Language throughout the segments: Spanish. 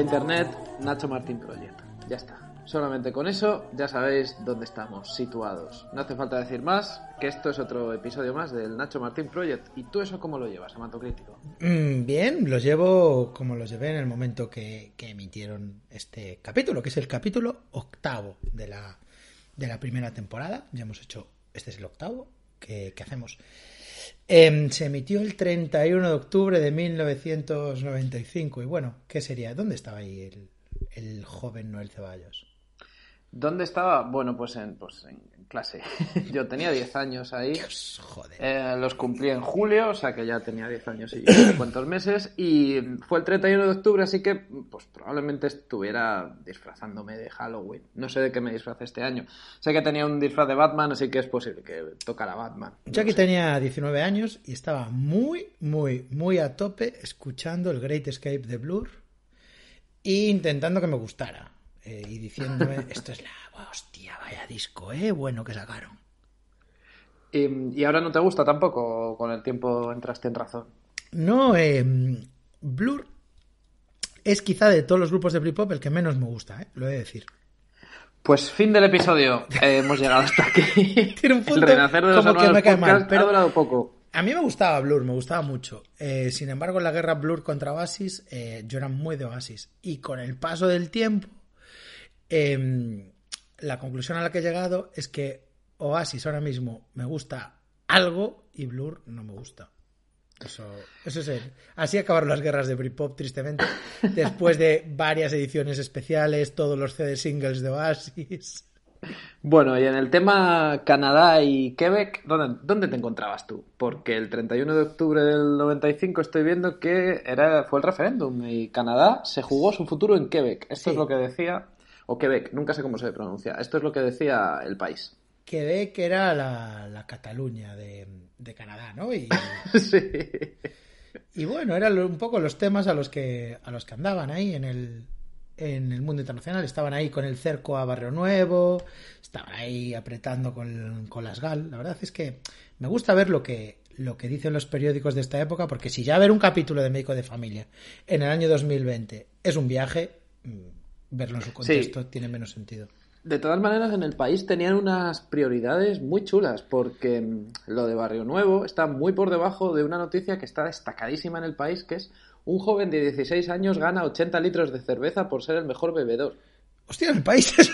Internet, Nacho Martín Project. Ya está. Solamente con eso ya sabéis dónde estamos situados. No hace falta decir más que esto es otro episodio más del Nacho Martín Project. ¿Y tú eso cómo lo llevas, Amato Crítico? Mm, bien, los llevo como los llevé en el momento que, emitieron este capítulo, que es el capítulo octavo de la, de la primera temporada. Ya hemos hecho, este es el octavo que hacemos. Em, se emitió el 31 de octubre de 1995. Y bueno, ¿qué sería? ¿Dónde estaba ahí el, el joven Noel Ceballos? ¿Dónde estaba? Bueno, pues en, pues en clase. Yo tenía 10 años ahí. Dios, joder. Eh, los cumplí en julio, o sea que ya tenía 10 años y unos cuantos meses. Y fue el 31 de octubre, así que pues probablemente estuviera disfrazándome de Halloween. No sé de qué me disfrazé este año. Sé que tenía un disfraz de Batman, así que es posible que tocara Batman. Yo aquí tenía 19 años y estaba muy, muy, muy a tope escuchando el Great Escape de Blur e intentando que me gustara. Eh, y diciéndome, esto es la hostia, vaya disco, eh, bueno que sacaron. Y, y ahora no te gusta tampoco, con el tiempo entraste en razón. No, eh, Blur es quizá de todos los grupos de Britpop el que menos me gusta, eh, lo he de decir. Pues fin del episodio. Eh, hemos llegado hasta aquí. Tiene un punto el renacer de los como que me cae mal, podcast pero- ha durado poco. A mí me gustaba Blur, me gustaba mucho. Eh, sin embargo, en la guerra Blur contra Oasis, eh, yo era muy de Oasis. Y con el paso del tiempo, eh, la conclusión a la que he llegado es que Oasis ahora mismo me gusta algo y Blur no me gusta. Eso, eso es Así acabaron las guerras de Britpop, tristemente. Después de varias ediciones especiales, todos los CD singles de Oasis. Bueno, y en el tema Canadá y Quebec, ¿dónde, dónde te encontrabas tú? Porque el 31 de octubre del 95 estoy viendo que era, fue el referéndum y Canadá se jugó su futuro en Quebec. Esto Sí. es lo que decía, o Quebec, nunca sé cómo se pronuncia. Esto es lo que decía el país. Quebec era la, la Cataluña de, de Canadá, ¿no? Y, sí. Y bueno, eran un poco los temas a los que a los que andaban ahí en el en el mundo internacional. Estaban ahí con el cerco a Barrio Nuevo, estaban ahí apretando con, con las GAL. La verdad es que me gusta ver lo que lo que dicen los periódicos de esta época, porque si ya ver un capítulo de Médico de Familia en el año 2020 es un viaje, mm, verlo en su contexto tiene menos sentido. De todas maneras, en el país tenían unas prioridades muy chulas, porque mm, lo de Barrio Nuevo está muy por debajo de una noticia que está destacadísima en el país, que es un joven de 16 años gana 80 litros de cerveza por ser el mejor bebedor. Hostia, en el país es...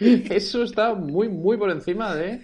Eso está muy, muy por encima de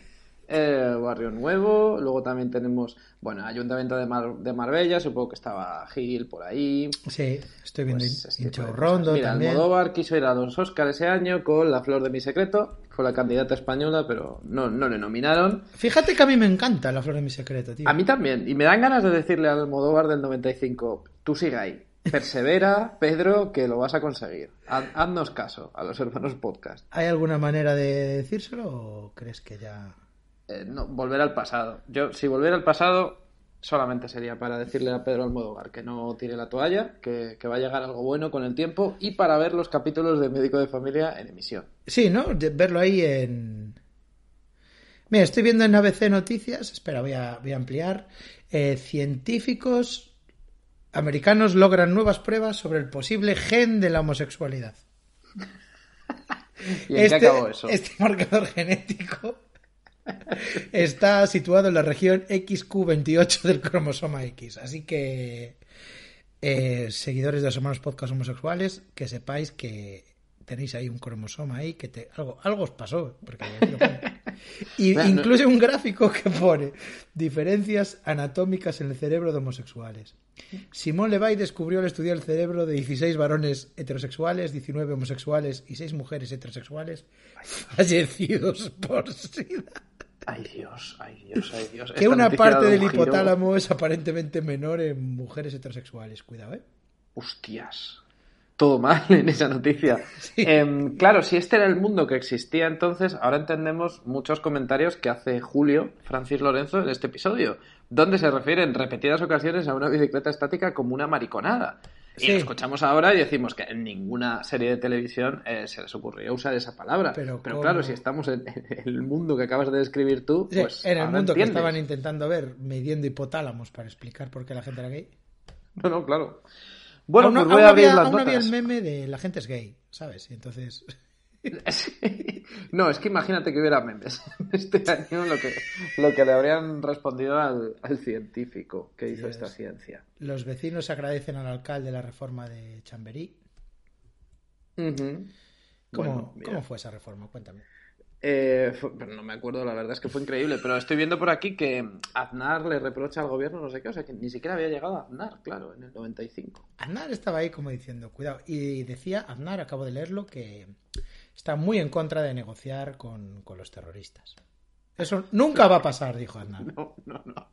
eh, Barrio Nuevo. Luego también tenemos, bueno, Ayuntamiento de, Mar- de Marbella, supongo que estaba Gil por ahí. Sí, estoy viendo Pues, este Rondo. Mira, también. Almodóvar quiso ir a los Oscars ese año con La Flor de mi Secreto. Fue la candidata española, pero no, no le nominaron. Fíjate que a mí me encanta La Flor de mi Secreto, tío. A mí también. Y me dan ganas de decirle al Almodóvar del 95, tú sigue ahí. Persevera, Pedro, que lo vas a conseguir. Haz- haznos caso a los hermanos podcast. ¿Hay alguna manera de decírselo o crees que ya... Eh, no, volver al pasado. Yo, si volviera al pasado, solamente sería para decirle a Pedro Almodóvar que no tire la toalla, que, que va a llegar algo bueno con el tiempo y para ver los capítulos de Médico de Familia en emisión. Sí, ¿no? De- verlo ahí en... Mira, estoy viendo en ABC Noticias, espera, voy a, voy a ampliar. Eh, científicos americanos logran nuevas pruebas sobre el posible gen de la homosexualidad. ¿Y en este, qué acabó eso? este marcador genético está situado en la región XQ28 del cromosoma X. Así que, eh, seguidores de los hermanos podcast homosexuales, que sepáis que tenéis ahí un cromosoma ahí, que te, algo, algo os pasó. Porque. Y Bueno, no- incluye un gráfico que pone diferencias anatómicas en el cerebro de homosexuales. Simón Levay descubrió al estudiar el cerebro de 16 varones heterosexuales, 19 homosexuales y 6 mujeres heterosexuales fallecidos por SIDA. Ay Dios, ay Dios, ay Dios. Que una parte del un giro. hipotálamo es aparentemente menor en mujeres heterosexuales. Cuidado, ¿eh? Hostias. Todo mal en esa noticia. Em, claro, si este era el mundo que existía entonces, ahora entendemos muchos comentarios que hace Julio Francis Lorenzo en este episodio, donde se refiere en repetidas ocasiones a una bicicleta estática como una mariconada. Y lo escuchamos ahora y decimos que en ninguna serie de televisión eh, se les ocurriría usar esa palabra. Pero Pero, claro, si estamos en, en el mundo que acabas de describir tú, Sí, pues en el mundo que estaban intentando ver, midiendo hipotálamos para explicar por qué la gente era gay. No, no, claro. Bueno, aún, pues aún voy a abrir había, las aún había notas. el meme de la gente es gay, ¿sabes? Y entonces... No, es que imagínate que hubiera memes este año lo que, lo que le habrían respondido al, al científico que hizo Dios. esta ciencia. Los vecinos agradecen al alcalde la reforma de Chamberí. ¿Cómo, Bueno. ¿Cómo fue esa reforma? Cuéntame. Eh, fue- no me acuerdo, la verdad es que fue increíble, pero estoy viendo por aquí que Aznar le reprocha al gobierno no sé qué, o sea que ni siquiera había llegado a Aznar, claro, en el 95. Aznar estaba ahí como diciendo, cuidado. Y decía, Aznar, acabo de leerlo, que está muy en contra de negociar con, con los terroristas. Eso nunca va a pasar, dijo Aznar. No, no, no.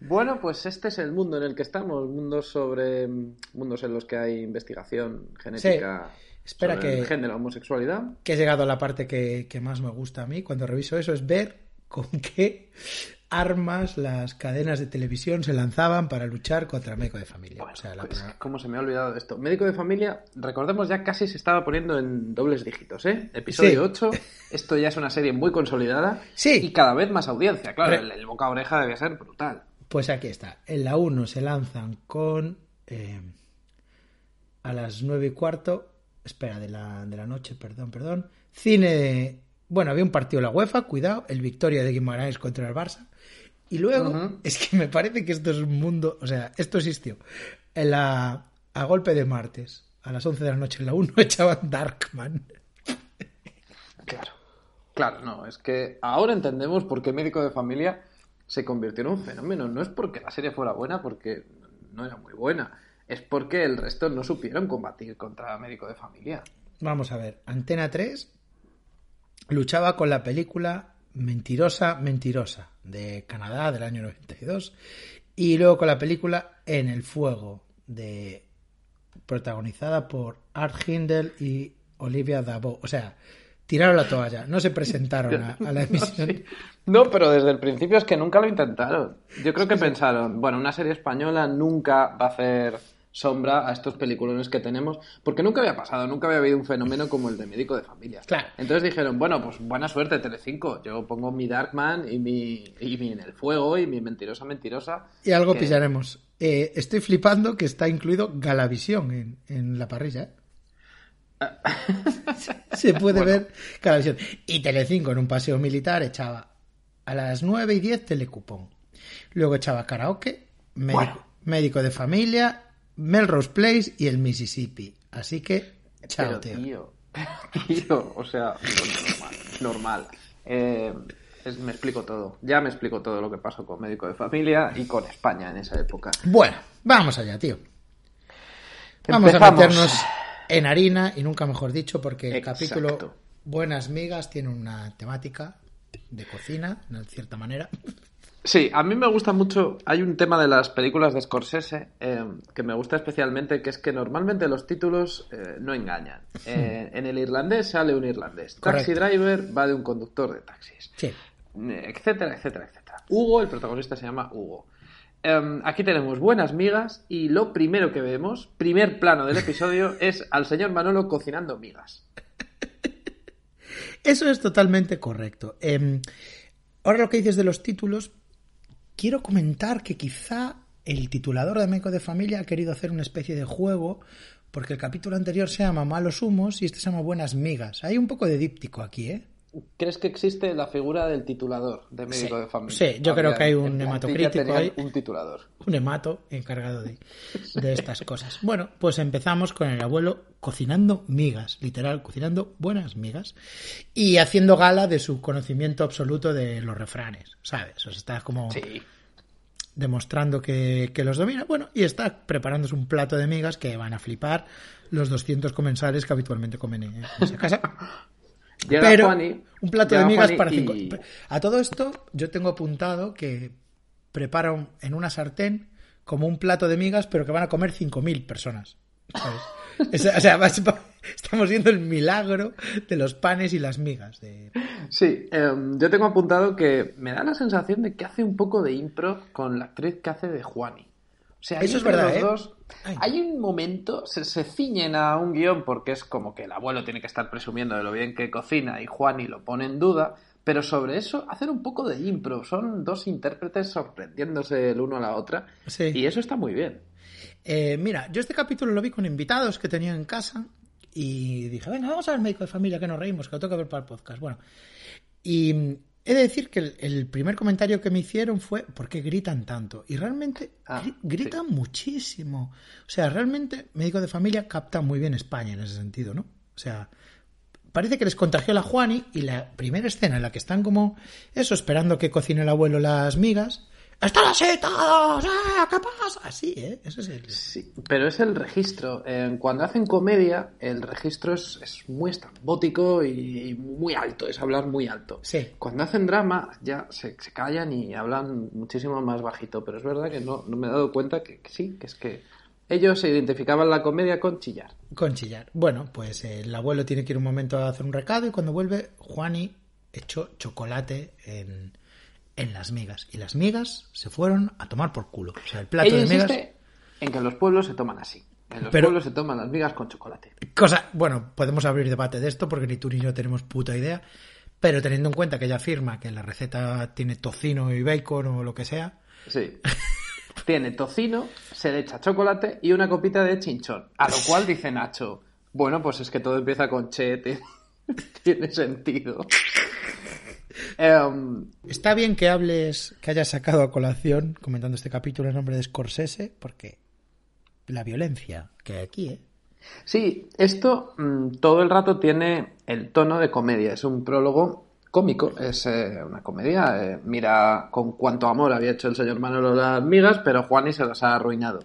Bueno, pues este es el mundo en el que estamos, mundos sobre mundos en los que hay investigación genética Espera sobre que- el género, homosexualidad. Que he llegado a la parte que, que más me gusta a mí cuando reviso eso, es ver con qué armas las cadenas de televisión se lanzaban para luchar contra el médico de familia. Bueno, o sea, la pues, ¿cómo se me ha olvidado esto? Médico de familia, recordemos ya casi se estaba poniendo en dobles dígitos, ¿eh? Episodio Sí. 8, esto ya es una serie muy consolidada Sí. y cada vez más audiencia, claro, Re- el, el boca a oreja debe ser brutal. Pues aquí está. En la 1 se lanzan con. eh, a las 9 y cuarto. Espera, de la, de la noche, perdón, perdón. Cine. de- Bueno, había un partido de la UEFA, cuidado. El Victoria de Guimarães contra el Barça. Y luego, es que me parece que esto es un mundo. O sea, esto existió. En la, a golpe de martes, a las 11 de la noche en la 1, echaban Darkman. Claro. Claro, no, es que ahora entendemos por qué Médico de Familia se convirtió en un fenómeno. No es porque la serie fuera buena, porque no era muy buena. Es porque el resto no supieron combatir contra Médico de Familia. Vamos a ver, Antena 3 luchaba con la película Mentirosa, Mentirosa de Canadá del año 92 y luego con la película En el Fuego de protagonizada por Art Hindle y Olivia Dabo. O sea, tiraron la toalla, no se presentaron a, a la emisión. No, pero desde el principio es que nunca lo intentaron. Yo creo que pensaron, bueno, una serie española nunca va a hacer sombra a estos peliculones que tenemos, porque nunca había pasado, nunca había habido un fenómeno como el de médico de familia. Claro. Entonces dijeron, bueno, pues buena suerte Telecinco, yo pongo mi Darkman y mi, y mi En el Fuego y mi Mentirosa Mentirosa. Y algo que- pillaremos. Eh, estoy flipando que está incluido Galavisión en, en la parrilla. ¿eh? Se puede ver Galavisión. Y Telecinco en un paseo militar echaba a las 9 y 10 telecupón. Luego echaba karaoke, médico, Bueno. médico de familia, Melrose Place y el Mississippi. Así que, chao, Pero, tío. tío, tío, o sea, normal. normal. Eh, es- me explico todo. Ya me explico todo lo que pasó con Médico de Familia y con España en esa época. Bueno, vamos allá, tío. Vamos a meternos en harina y nunca mejor dicho porque el Exacto. capítulo Buenas Migas tiene una temática de cocina, en cierta manera. Sí, a mí me gusta mucho. Hay un tema de las películas de Scorsese eh, que me gusta especialmente, que es que normalmente los títulos eh, no engañan. Eh, en el irlandés sale un irlandés. Taxi Correcto. Driver va de un conductor de taxis. Sí. Etcétera, etcétera, etcétera. Hugo, el protagonista se llama Hugo. Em, aquí tenemos buenas migas y lo primero que vemos, primer plano del episodio, es al señor Manolo cocinando migas. Eso es totalmente correcto. Eh, ahora lo que dices de los títulos, quiero comentar que quizá el titulador de Meco de Familia ha querido hacer una especie de juego, porque el capítulo anterior se llama Malos Humos y este se llama Buenas Migas. Hay un poco de díptico aquí, ¿eh? ¿Crees que existe la figura del titulador de médico Sí. de familia? Sí, yo creo que hay un hematocrítico ahí. Un titulador. un hemato encargado de, de estas cosas. Bueno, pues empezamos con el abuelo cocinando migas, literal, cocinando buenas migas y haciendo gala de su conocimiento absoluto de los refranes, ¿sabes? O sea, está como Sí. demostrando que, que los domina. Bueno, y está preparándose un plato de migas que van a flipar los 200 comensales que habitualmente comen en esa casa. Llega Pero Juani, un plato de migas Juani para y- cinco. A todo esto, yo tengo apuntado que prepara un- en una sartén como un plato de migas, pero que van a comer 5.000 personas. o sea, estamos viendo el milagro de los panes y las migas. De... Sí, em, yo tengo apuntado que me da la sensación de que hace un poco de impro con la actriz que hace de Juani. O sea, Eso es verdad, ¿eh? dos hay un momento, se, se ciñen a un guion porque es como que el abuelo tiene que estar presumiendo de lo bien que cocina y Juani lo pone en duda, pero sobre eso hacen un poco de impro. Son dos intérpretes sorprendiéndose el uno a la otra Sí. y eso está muy bien. Eh, mira, yo este capítulo lo vi con invitados que tenía en casa y dije, venga, vamos a ver médico de familia, que nos reímos, que lo tengo que ver para el podcast. Bueno, y he de decir que el, el primer comentario que me hicieron fue, ¿por qué gritan tanto? Y realmente Ah, gri- gritan muchísimo. O sea, realmente médico de familia capta muy bien España en ese sentido, ¿no? O sea, parece que les contagió la Juani y la primera escena en la que están como eso, esperando que cocine el abuelo las migas. ¡Están así todos! ¡Ah, ¿Qué pasa? Así, ¿eh? Ese es el... Sí, pero es el registro. Eh, cuando hacen comedia, el registro es, es muy estrambótico y muy alto, es hablar muy alto. Sí. Cuando hacen drama, ya se, se callan y hablan muchísimo más bajito, pero es verdad que no, no me he dado cuenta que, que sí, que es que ellos se identificaban la comedia con chillar. Con chillar. Bueno, pues eh, el abuelo tiene que ir un momento a hacer un recado y cuando vuelve, Juani echó chocolate en, en las migas. Y las migas se fueron a tomar por culo. O sea, el plato Ella de migas... insiste en que en los pueblos se toman así. En los Pero- pueblos se toman las migas con chocolate. Cosa, bueno, podemos abrir debate de esto porque ni tú ni yo tenemos puta idea. Pero teniendo en cuenta que ella afirma que la receta tiene tocino y bacon o lo que sea, Sí. Tiene tocino, se le echa chocolate y una copita de chinchón. A lo cual dice Nacho, bueno, pues es que todo empieza con che, ti- tiene sentido. Em, está bien que hables, que hayas sacado a colación comentando este capítulo en nombre de Scorsese, porque la violencia que hay aquí, ¿eh? sí, esto mm, todo el rato tiene el tono de comedia. Es un prólogo cómico, es eh, una comedia. eh, mira con cuánto amor había hecho el señor Manolo las migas, pero Juani se las ha arruinado.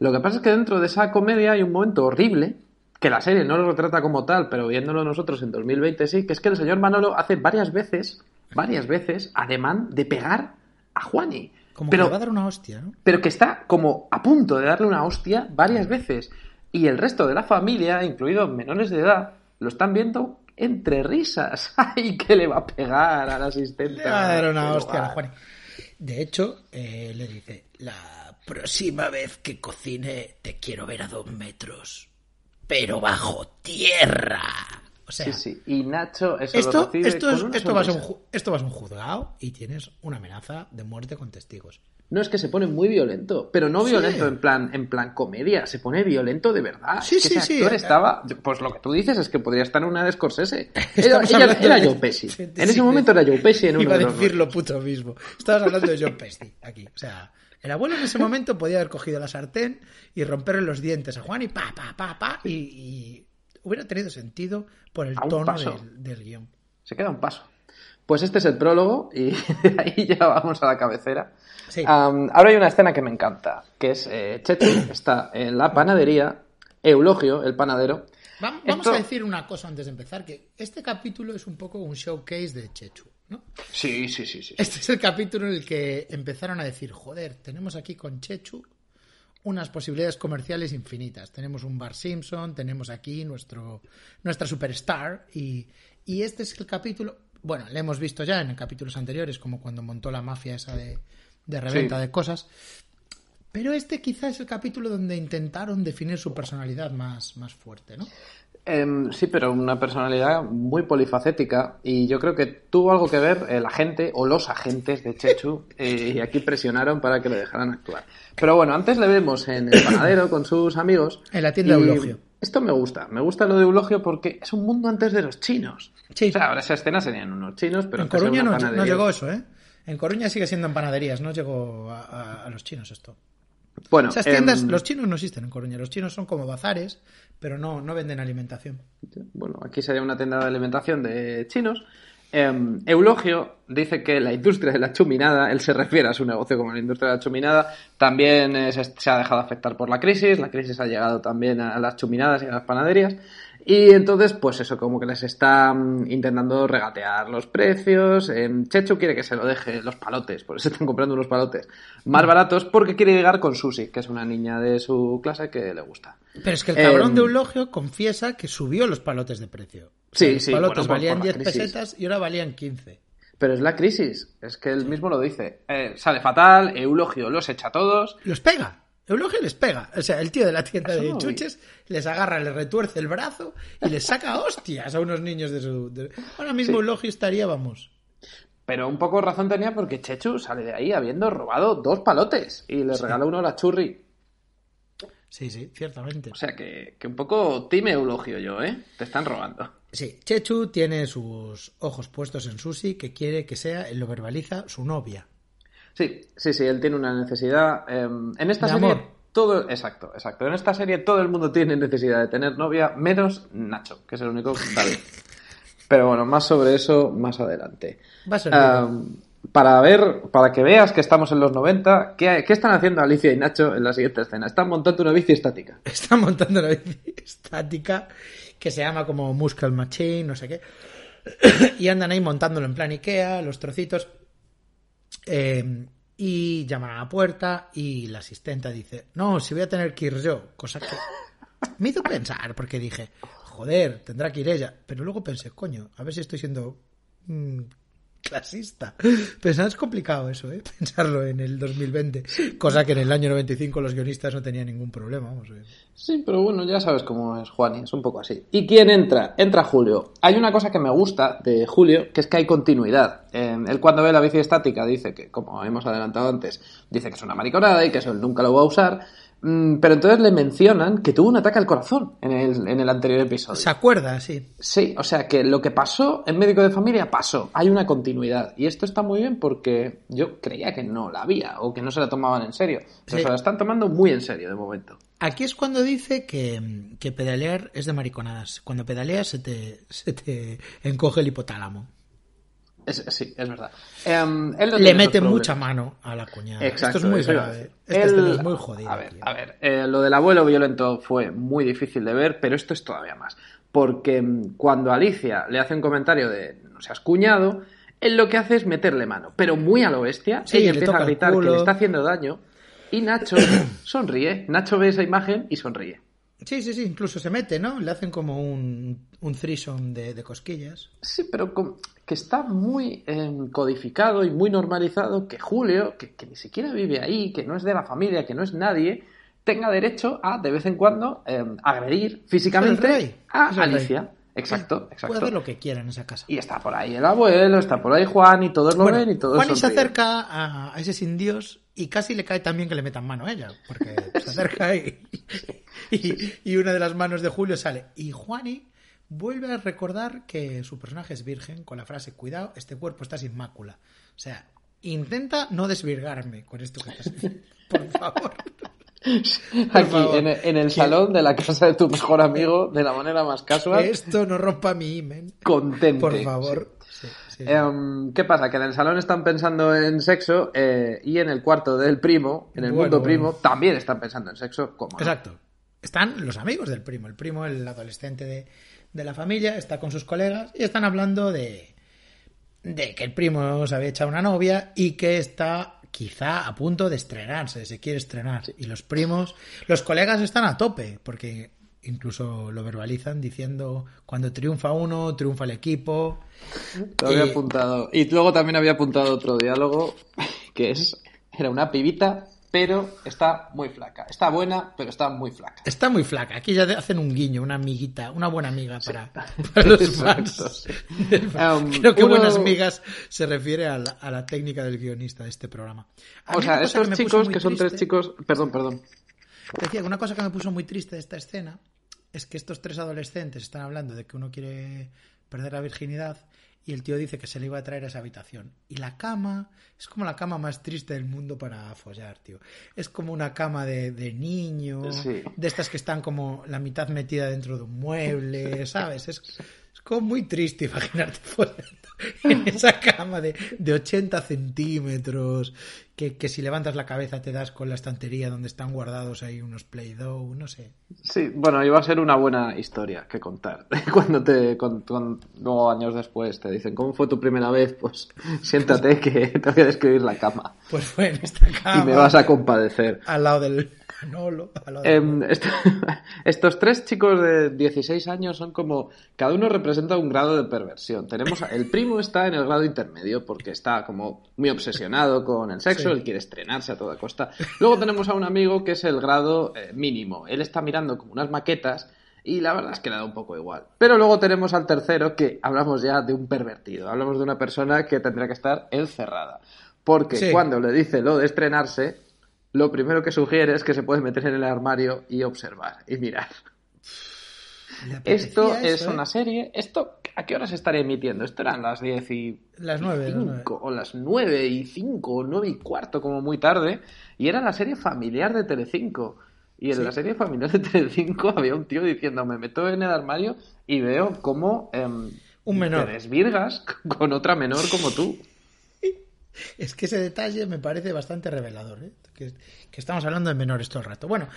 Lo que pasa es que dentro de esa comedia hay un momento horrible, que la serie no lo retrata como tal, pero viéndolo nosotros en 2020 sí, que es que el señor Manolo hace varias veces, varias veces, ademán de pegar a Juani. Como pero, que le va a dar una hostia, ¿no? pero que está como a punto de darle una hostia varias veces. Y el resto de la familia, incluidos menores de edad, lo están viendo entre risas. ¡Ay, que le va a pegar al asistente! Le va a dar una hostia a! Juani. De hecho, eh, le dice, la próxima vez que cocine te quiero ver a dos metros, pero bajo tierra. O sea, Sí, sí. Y Nacho eso lo esto, recibe esto, es- esto, va a ser un, esto va a ser un juzgado y tienes una amenaza de muerte con testigos. No, es que se pone muy violento, pero no Sí. violento en plan en plan comedia, se pone violento de verdad. Sí, Es que sí, ese sí. actor estaba, pues lo que tú dices es que podría estar en una de Scorsese. Era, ella- era Joe Pesci. Sí, En sí, ese momento era Joe Pesci en uno Iba a de decir lo puto mismo. Estabas hablando de John Pesci aquí. O sea, el abuelo en ese momento podía haber cogido la sartén y romperle los dientes a Juan y pa, pa, pa, pa. Y, y hubiera tenido sentido por el tono del, del guion. Se queda un paso. Pues este es el prólogo y de ahí ya vamos a la cabecera. Sí. Ahora hay una escena que me encanta, que es eh, Chechu está en la panadería, Eulogio, el panadero. Va- Vamos Esto- a decir una cosa antes de empezar, que este capítulo es un poco un showcase de Chechu, ¿no? Sí, sí, sí, sí. Este es el capítulo en el que empezaron a decir, joder, tenemos aquí con Chechu unas posibilidades comerciales infinitas. Tenemos un Bar Simpson, tenemos aquí nuestro, nuestra superstar y, y este es el capítulo, bueno, le hemos visto ya en capítulos anteriores, como cuando montó la mafia esa de, de reventa Sí. de cosas, pero este quizá es el capítulo donde intentaron definir su personalidad más, más fuerte, ¿no? Em, sí, pero una personalidad muy polifacética y yo creo que tuvo algo que ver el agente o los agentes de Chechu eh, y aquí presionaron para que le dejaran actuar. Pero bueno, antes le vemos en el panadero con sus amigos. En la tienda y- Eulogio. Esto me gusta, me gusta lo de Eulogio porque es un mundo antes de los chinos. Sí. O sea, ahora esa escena serían unos chinos, pero en Coruña no, llegó eso, ¿eh? En Coruña sigue siendo en panaderías, no llegó a, a- a los chinos esto. Bueno, Esas tiendas, em, los chinos no existen en Coruña, los chinos son como bazares, pero no, no venden alimentación. bueno, aquí sería una tienda de alimentación de chinos. Em, Eulogio dice que la industria de la chuminada, él se refiere a su negocio como la industria de la chuminada, también eh, se, se ha dejado afectar por la crisis, la crisis ha llegado también a las chuminadas y a las panaderías, y entonces, pues eso, como que les está mm, intentando regatear los precios. em, Chechu quiere que se lo deje los palotes, por eso están comprando unos palotes más baratos, porque quiere llegar con Susi, que es una niña de su clase que le gusta. Pero es que el cabrón Em, de Eulogio confiesa que subió los palotes de precio. O Sí, los sí, palotes bueno, por- valían por la 10 crisis. pesetas y ahora valían 15. Pero es la crisis, es que él mismo lo dice. Eh, sale fatal, Eulogio los echa a todos. Los pega. Eulogio les pega. O sea, el tío de la tienda de chuches les agarra, les retuerce el brazo y les saca hostias a unos niños de su... de- Ahora mismo Sí. Eulogio estaría, vamos... Pero un poco razón tenía porque Chechu sale de ahí habiendo robado dos palotes y le regala uno a la churri. Sí, sí, ciertamente. O sea que, que un poco time Eulogio yo, ¿eh? Te están robando. Sí, Chechu tiene sus ojos puestos en Susi, que quiere que sea, él lo verbaliza, su novia. Sí, sí, sí, él tiene una necesidad. eh, en esta De serie, amor. todo. Exacto, exacto. En esta serie todo el mundo tiene necesidad de tener novia, menos Nacho, que es el único que está bien. Pero bueno, más sobre eso más adelante. Va a ser Ah, para ver, para que veas que estamos en los 90, ¿qué, qué están haciendo Alicia y Nacho en la siguiente escena? Están montando una bici estática. Está montando una bici estática que se llama como Muscle Machine, no sé qué. Y andan ahí montándolo en plan Ikea, los trocitos. Eh, y llaman a la puerta y la asistenta dice, no, si voy a tener que ir yo. Cosa que me hizo pensar, porque dije, joder, tendrá que ir ella. Pero luego pensé, coño, a ver si estoy siendo mm, clasista. Pensar es complicado eso, ¿eh? Pensarlo en el 2020. Cosa que en el año 95 los guionistas no tenían ningún problema. Vamos, eh. Sí, pero bueno, ya sabes cómo es Juani, es un poco así. ¿Y quién entra? Entra Julio. Hay una cosa que me gusta de Julio, que es que hay continuidad. Él cuando ve la bici estática dice que, como hemos adelantado antes, dice que es una mariconada y que eso él nunca lo va a usar. Mm, pero entonces le mencionan que tuvo un ataque al corazón en el, en el anterior episodio. Se acuerda, sí. Sí, o sea que lo que pasó en médico de familia pasó. Hay una continuidad. Y esto está muy bien porque yo creía que no la había o que no se la tomaban en serio. Pero Sí. se la están tomando muy en serio de momento. Aquí es cuando dice que, que pedalear es de mariconadas. Cuando pedaleas se te, se te encoge el hipotálamo. Es- sí, es verdad. Em, él no Le mete mucha mano a la cuñada. Exacto, Esto es muy grave. Él- escena es muy jodida. A ver, tío. a ver, eh, lo del abuelo violento fue muy difícil de ver, pero esto es todavía más. Porque mm, cuando Alicia le hace un comentario de no seas cuñado, él lo que hace es meterle mano, pero muy a lo bestia. Sí, ella empieza a gritar que le está haciendo daño y Nacho sonríe. Nacho ve esa imagen y sonríe. Sí, sí, sí, incluso se mete, ¿no? Le hacen como un, un threesome de, de cosquillas. Sí, pero con- que está muy em, codificado y muy normalizado que Julio, que, que ni siquiera vive ahí, que no es de la familia, que no es nadie, tenga derecho a, de vez en cuando, em, agredir físicamente rey, a rey. Alicia. Exacto, Puede exacto. hacer lo que quiera en esa casa. Y está por ahí el abuelo, está por ahí Juan, y todos lo Bueno, ven y todos Juani se sonríen. acerca a, a ese sin Dios y casi le cae también que le metan mano a ella, porque se acerca y, y, y una de las manos de Julio sale. Y Juani vuelve a recordar que su personaje es virgen con la frase, cuidado, este cuerpo está sin mácula. O sea, intenta no desvirgarme con esto que estás haciendo. Por favor. Aquí, favor. en, el- en el Que- salón de la casa de tu mejor amigo, de la manera más casual, Esto no rompa mi imen. contente. Por favor. Sí, sí. Em, ¿Qué pasa? Que en el salón están pensando en sexo eh, y en el cuarto del primo, en el Bueno, mundo primo, bueno. también están pensando en sexo. ¿cómo? Exacto. Están los amigos del primo. El primo, el adolescente de, de la familia, está con sus colegas y están hablando de, de que el primo se había echado una novia y que está quizá a punto de estrenarse, se quiere estrenar. Y los primos, los colegas están a tope, porque incluso lo verbalizan diciendo cuando triunfa uno, triunfa el equipo. Lo había Y- apuntado. Y luego también había apuntado otro diálogo que es era una pibita, pero está muy flaca. Está buena, pero está muy flaca. Está muy flaca. Aquí ya hacen un guiño, una amiguita, una buena amiga para, para los Exacto, fans. sí. Um, Creo que uno- buenas migas se refiere a la, a la técnica del guionista de este programa. A O sea, estos chicos, que son tres chicos... Perdón, perdón. Decía que una cosa que me puso muy triste de esta escena es que estos tres adolescentes están hablando de que uno quiere perder la virginidad y el tío dice que se le iba a traer a esa habitación. Y la cama es como la cama más triste del mundo para follar, tío. Es como una cama de, de niño, Sí. de estas que están como la mitad metida dentro de un mueble, ¿sabes? Es, es como muy triste imaginarte follando en esa cama de, de 80 centímetros, que, que si levantas la cabeza te das con la estantería donde están guardados ahí unos Play-Doh, no sé. Sí, bueno, iba a ser una buena historia que contar. Cuando te, con- con- luego años después te dicen, ¿cómo fue tu primera vez? Pues siéntate que te voy a describir la cama Pues fue en esta cama. y me vas a compadecer. al lado del Manolo, al lado del- Em, est- estos tres chicos de 16 años son como, cada uno representa un grado de perversión. Tenemos, el primo está en el grado intermedio porque está como muy obsesionado con el sexo, Sí. él quiere estrenarse a toda costa. Luego tenemos a un amigo que es el grado eh, mínimo. Él está mirando como unas maquetas y la verdad es que le da un poco igual. Pero luego tenemos al tercero que hablamos ya de un pervertido, hablamos de una persona que tendría que estar encerrada. Porque Sí. cuando le dice lo de estrenarse, lo primero que sugiere es que se puede meter en el armario y observar y mirar. Esto es ¿eh? una serie. ¿Esto a qué hora se estaría emitiendo? Esto eran las 10 y. Las o las 9 y 5 o 9 y cuarto, como muy tarde. Y era la serie familiar de Telecinco. Y en Sí. la serie familiar de Telecinco había un tío diciendo: Me meto en el armario y veo cómo. em, Un menor. Te desvirgas con otra menor como tú. Es que ese detalle me parece bastante revelador, ¿eh? que, que estamos hablando de menores todo el rato. Bueno,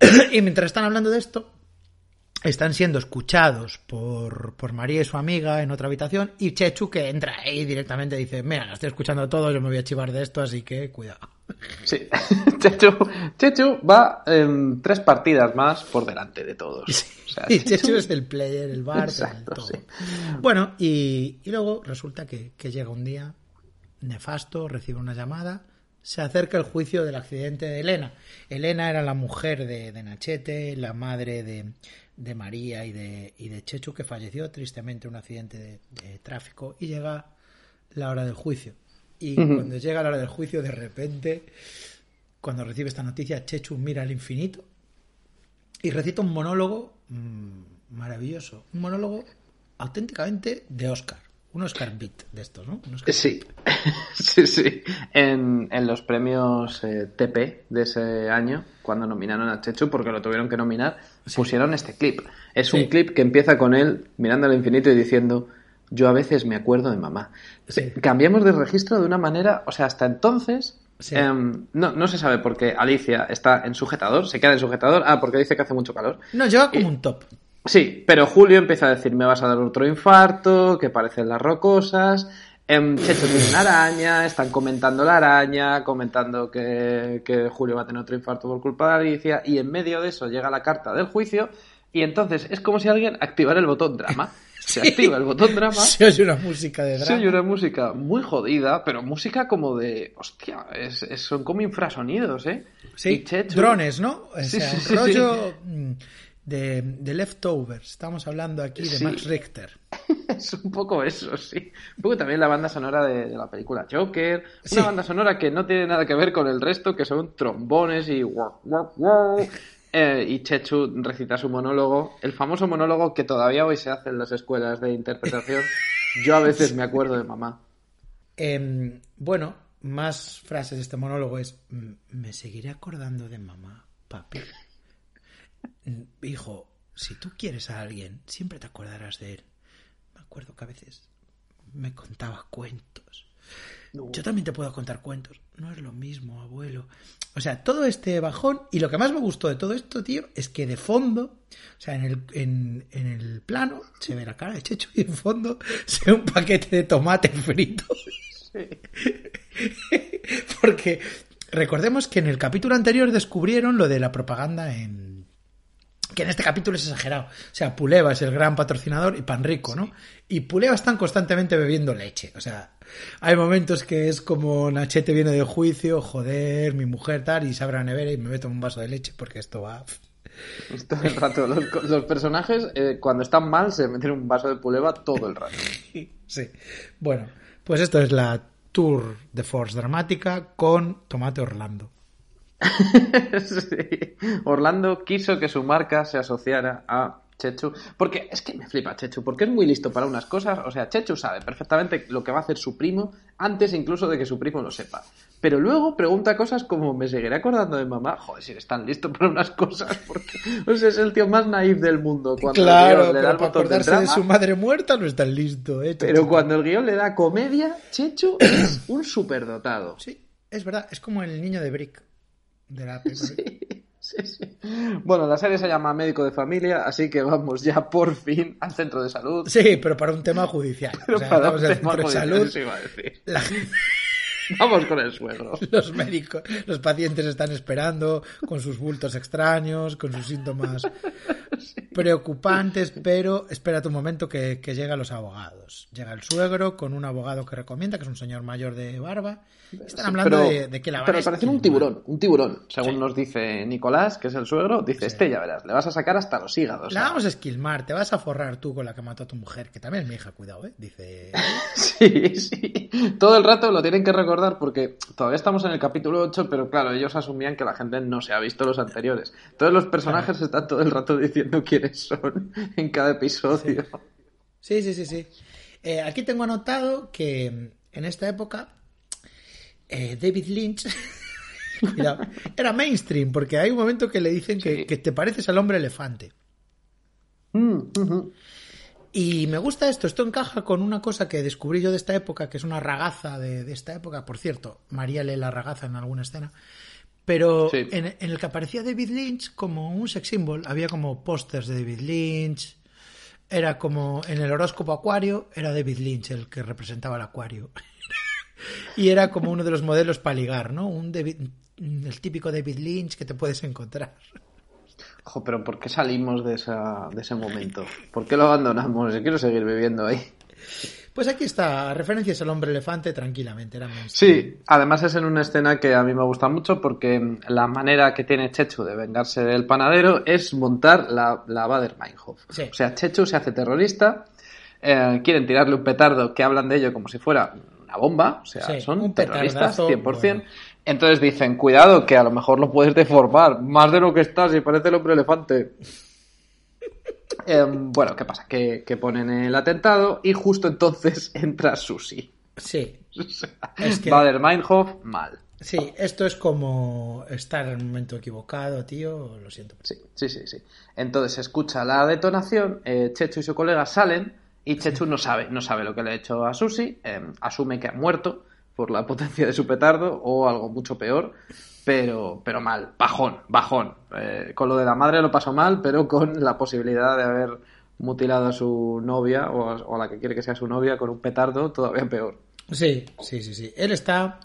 y mientras están hablando de esto, están siendo escuchados por, por María y su amiga en otra habitación y Chechu que entra ahí directamente dice, mira, estoy escuchando todo, yo me voy a chivar de esto, así que cuidado. Sí. Chechu, Chechu va em, tres partidas más por delante de todos. O sea, Y Chechu es el player, el bar, Exacto, el todo. sí. Bueno, y, y luego resulta que, que llega un día nefasto, recibe una llamada, se acerca el juicio del accidente de Elena. Elena era la mujer de, de Nachete, la madre de, de María y de, y de Chechu, que falleció tristemente en un accidente de, de tráfico, y llega la hora del juicio. Y cuando llega la hora del juicio, de repente, cuando recibe esta noticia, Chechu mira al infinito y recita un monólogo mm, maravilloso. Un monólogo auténticamente de Oscar. Un Oscar beat de estos, ¿no? Un Oscar Sí, sí, sí. En, en los premios eh, TP de ese año, cuando nominaron a Chechu, porque lo tuvieron que nominar, pusieron este clip. Es Sí. un clip que empieza con él mirando al infinito y diciendo, yo a veces me acuerdo de mamá. Sí. Cambiamos de registro de una manera, o sea, hasta entonces... Sí. em, no, no se sabe por qué Alicia está en sujetador, se queda en sujetador, ah, porque dice que hace mucho calor. No, lleva como un top. Sí, pero Julio empieza a decir, me vas a dar otro infarto, que parecen las rocosas. En Checho tiene una araña, están comentando la araña, comentando que, que Julio va a tener otro infarto por culpa de Alicia, y en medio de eso llega la carta del juicio, y entonces es como si alguien activara el botón drama. Se Sí. activa el botón drama, Se oye una música de se drama. oye una música muy jodida, pero música como de, hostia, es, es- son como infrasonidos, ¿eh? Sí, Y Chechu- drones, ¿no? O sea, sí, sí, rollo de, de leftovers. Estamos hablando aquí de Sí. Max Richter. Es un poco eso, sí. Un poco también la banda sonora de, de la película Joker. Sí. Una banda sonora que no tiene nada que ver con el resto, que son trombones y. Eh, y Chechu recita su monólogo, el famoso monólogo que todavía hoy se hace en las escuelas de interpretación. Yo a veces me acuerdo de mamá. Em, bueno, más frases de este monólogo es "Mm, me seguiré acordando de mamá, papi. Hijo, si tú quieres a alguien, siempre te acordarás de él. Me acuerdo que a veces me contaba cuentos. Yo también te puedo contar cuentos. No es lo mismo, abuelo. O sea, todo este bajón. Y lo que más me gustó de todo esto, tío, es que de fondo, o sea, en el, en, en el plano, se ve la cara de Checho y en fondo se ve un paquete de tomate frito. Porque recordemos que en el capítulo anterior descubrieron lo de la propaganda en. Que en este capítulo es exagerado. O sea, Puleva es el gran patrocinador y Panrico, ¿no? Y Puleva están constantemente bebiendo leche. O sea, hay momentos que es como Nachete viene de juicio, joder, mi mujer tal, y se abre la nevera y me meto un vaso de leche porque esto va. Todo el rato. Los, los personajes, eh, cuando están mal, se meten un vaso de puleva todo el rato. Sí. Bueno, pues esto es la Tour de Force dramática con Tomate Orlando. Sí. Orlando quiso que su marca se asociara a Chechu, porque es que me flipa Chechu, porque es muy listo para unas cosas, o sea, Chechu sabe perfectamente lo que va a hacer su primo antes incluso de que su primo lo sepa. Pero luego pregunta cosas como me seguiré acordando de mamá, joder, si eres tan listo para unas cosas, porque o sea, es el tío más naif del mundo. Cuando Claro, le da el para de acordarse de su madre muerta no es tan listo, ¿eh? pero cuando el guion le da comedia, Chechu es un superdotado. Sí, es verdad, es como el niño de Brick. De la. Sí, sí. Bueno, la serie se llama Médico de Familia, así que vamos ya por fin al centro de salud. Sí, pero para un tema judicial. Pero o sea, para vamos un al tema centro de judicial, salud. eso iba a decir. la gente- Vamos con el suegro. los médicos, los pacientes están esperando con sus bultos extraños, con sus síntomas preocupantes, pero espérate un momento que, que llegan los abogados. Llega el suegro con un abogado que recomienda, que es un señor mayor de barba. Están hablando pero, de, de que la pero parece un tiburón, un tiburón. Según Sí. nos dice Nicolás, que es el suegro, dice, este ya verás, le vas a sacar hasta los hígados. La vamos a esquilmar, te vas a forrar tú con la que mató a tu mujer, que también es mi hija, cuidado, ¿eh? Dice... Sí, sí. Todo el rato lo tienen que recordar porque todavía estamos en el capítulo 8, pero claro, ellos asumían que la gente no se ha visto los anteriores. Todos los personajes están todo el rato diciendo quiénes son en cada episodio. Sí, sí, sí, sí. Eh, aquí tengo anotado que mm, en esta época eh, David Lynch era mainstream, porque hay un momento que le dicen que, Sí. que te pareces al hombre elefante. Mm. Y me gusta esto, esto encaja con una cosa que descubrí yo de esta época, que es una ragaza de, de esta época. Por cierto, María lee la ragaza en alguna escena. Pero Sí. en, en el que aparecía David Lynch como un sex symbol, había como pósters de David Lynch. Era como en el horóscopo Acuario, era David Lynch el que representaba el Acuario. y era como uno de los modelos para ligar, ¿no? Un David, el típico David Lynch que te puedes encontrar. Ojo, pero ¿por qué salimos de, esa, de ese momento? ¿Por qué lo abandonamos? Yo quiero seguir viviendo ahí. Pues aquí está, referencias al hombre elefante tranquilamente. Era. Sí, además es en una escena que a mí me gusta mucho porque la manera que tiene Chechu de vengarse del panadero es montar la, la Bader Meinhof. Sí. O sea, Chechu se hace terrorista, eh, quieren tirarle un petardo que hablan de ello como si fuera una bomba, o sea, Sí, son un terroristas petardazo, 100%. bueno. Entonces dicen, cuidado, que a lo mejor lo puedes deformar más de lo que estás y parece el hombre elefante. Em, bueno, ¿qué pasa? Que, que ponen el atentado y justo entonces entra Susi. Sí, Es que- Bader Meinhof, mal. sí, esto es como estar en el momento equivocado, tío, lo siento. Sí, sí, sí, sí. Entonces escucha la detonación, eh, Chechu y su colega salen y Chechu no sabe, no sabe lo que le ha hecho a Susi, eh, asume que ha muerto por la potencia de su petardo o algo mucho peor, pero, pero mal, bajón, bajón. Eh, con lo de la madre lo pasó mal, pero con la posibilidad de haber mutilado a su novia o a, o a la que quiere que sea su novia con un petardo todavía peor. Sí, sí, sí, sí. Él está...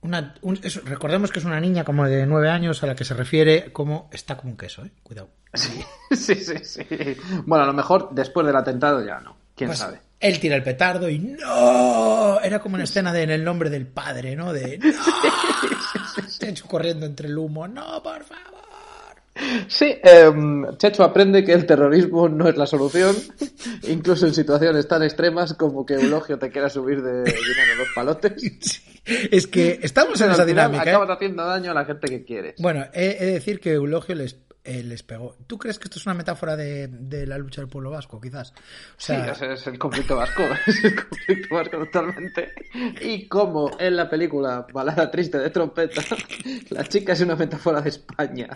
Una, un- es- recordemos que es una niña como de nueve años a la que se refiere como está como un queso, eh. Cuidado. Sí, sí, sí, sí. Bueno, a lo mejor después del atentado ya no, quién Pues, sabe. Él tira el petardo y ¡no! Era como una escena de En el nombre del padre, ¿no? De ¡no! Chechu corriendo entre el humo. ¡No, por favor! Sí, em, Checho aprende que el terrorismo no es la solución, incluso en situaciones tan extremas como que Eulogio te quiera subir de dinero los palotes. Es que estamos en esa dinámica. ¿eh? acabas haciendo daño a la gente que quieres. Bueno, he, he de decir que Eulogio les, eh, les pegó. ¿Tú crees que esto es una metáfora de, de la lucha del pueblo vasco, quizás? O Sí, ese es el conflicto vasco, es el conflicto vasco totalmente. Y como en la película Balada Triste de Trompeta, la chica es una metáfora de España.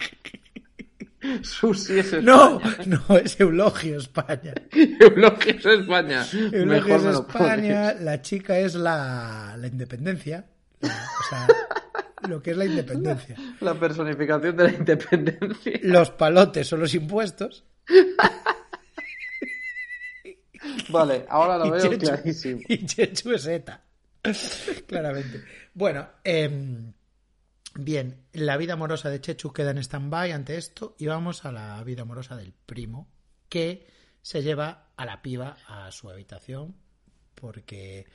Susi es España. no, no, es Eulogio España. Eulogio es España. Eulogio Mejor es España, la chica es la, la independencia. La- o sea, lo que es la independencia. La personificación de la independencia. Los palotes son los impuestos. Vale, ahora lo y veo Chechu- clarísimo. Y Chechu es ETA. Claramente. Bueno, em, bien, la vida amorosa de Chechu queda en stand-by ante esto y vamos a la vida amorosa del primo, que se lleva a la piba a su habitación porque,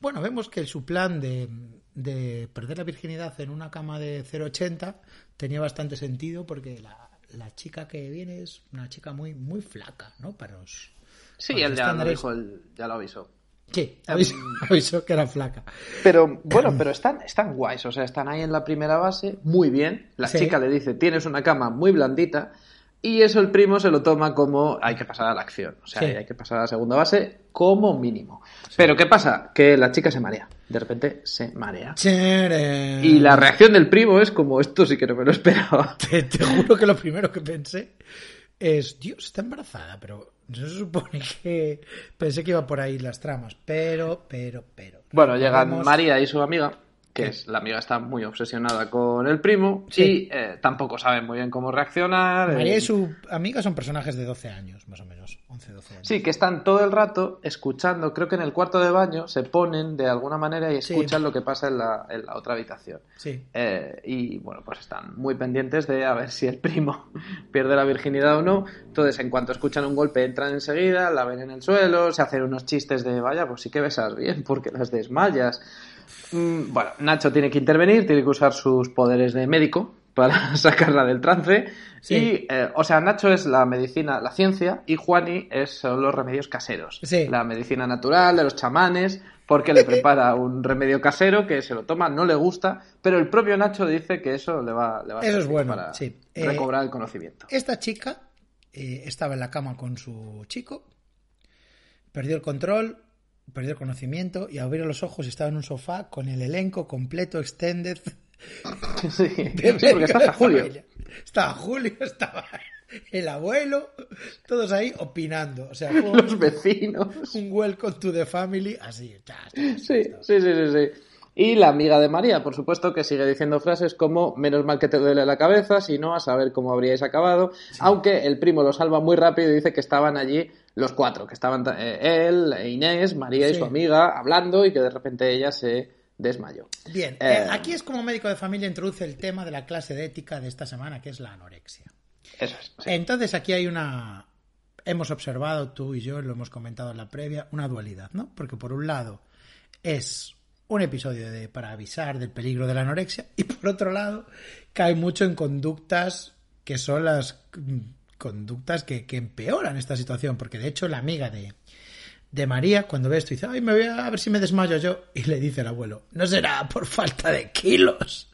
bueno, vemos que su plan de, de perder la virginidad en una cama de 0,80 tenía bastante sentido porque la, la chica que viene es una chica muy, muy flaca, ¿no? Para los, Sí, para él los ya lo estándares. dijo, él ya lo avisó. Sí, aviso, aviso que era flaca. Pero bueno, pero están, están guays, o sea, están ahí en la primera base, muy bien. La Sí. chica le dice, tienes una cama muy blandita. Y eso el primo se lo toma como hay que pasar a la acción. O sea, Sí. hay que pasar a la segunda base como mínimo. Pero ¿qué pasa? Que la chica se marea. De repente se marea. Chere. Y la reacción del primo es como, esto sí que no me lo esperaba. Te, te juro que lo primero que pensé es, Dios, está embarazada, pero no se supone que pensé que iba por ahí las tramas, pero, pero, pero. Bueno, llegan Vamos- María y su amiga, que es la amiga está muy obsesionada con el primo Sí. y eh, tampoco saben muy bien cómo reaccionar. María eh, y su amiga son personajes de 12 años, más o menos, 11, 12 años. Sí, que están todo el rato escuchando, creo que en el cuarto de baño se ponen de alguna manera y Sí. escuchan lo que pasa en la, en la otra habitación. Sí. Eh, y bueno, pues están muy pendientes de a ver si el primo pierde la virginidad o no. Entonces, en cuanto escuchan un golpe, entran enseguida, la ven en el suelo, se hacen unos chistes de vaya, pues sí que besas bien, porque las desmayas. Mm, bueno, Nacho tiene que intervenir, tiene que usar sus poderes de médico para sacarla del trance. Sí. Y, eh, o sea, Nacho es la medicina, la ciencia, y Juani es son los remedios caseros. Sí. La medicina natural, de los chamanes, porque le prepara un remedio casero que se lo toma, no le gusta, pero el propio Nacho dice que eso le va, le va a Eso es bueno, para sí. Eh, recobrar el conocimiento. Esta chica eh, estaba en la cama con su chico, perdió el control, perdió el conocimiento y al abrir los ojos estaba en un sofá con el elenco completo, extended. Sí, sí, porque está hasta Julio. Estaba Julio, estaba el abuelo, todos ahí opinando. O sea, un, Los vecinos. un welcome to the family así. Sí, sí, sí, sí, sí. Y la amiga de María, por supuesto, que sigue diciendo frases como menos mal que te duele la cabeza, si no, a saber cómo habríais acabado. Aunque el primo lo salva muy rápido y dice que estaban allí los cuatro, que estaban eh, él, Inés, María y su amiga hablando y que de repente ella se desmayó. Bien, Eh, eh, aquí es como médico de familia introduce el tema de la clase de ética de esta semana, que es la anorexia. Eso es. sí. Entonces aquí hay una... Hemos observado, tú y yo, lo hemos comentado en la previa, una dualidad, ¿no? Porque por un lado es un episodio de, para avisar del peligro de la anorexia y por otro lado cae mucho en conductas que son las mm, conductas que, que empeoran esta situación, porque de hecho la amiga de, de María, cuando ve esto, dice, ay, me voy a, a ver si me desmayo yo. Y le dice el abuelo, no será por falta de kilos.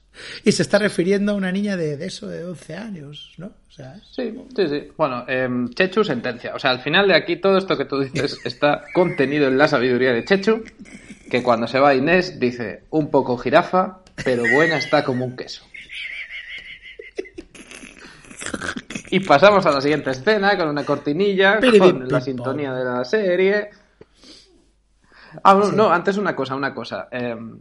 Y se está refiriendo a una niña de, de eso, de 12 años, ¿no? O sea, es- Sí, sí, sí. Bueno, em, Chechu sentencia. O sea, al final de aquí todo esto que tú dices está contenido en la sabiduría de Chechu, que cuando se va Inés dice un poco jirafa, pero buena está como un queso. Y pasamos a la siguiente escena con una cortinilla, con la sintonía de la serie. Ah, no, Sí. no, antes una cosa, una cosa. Em,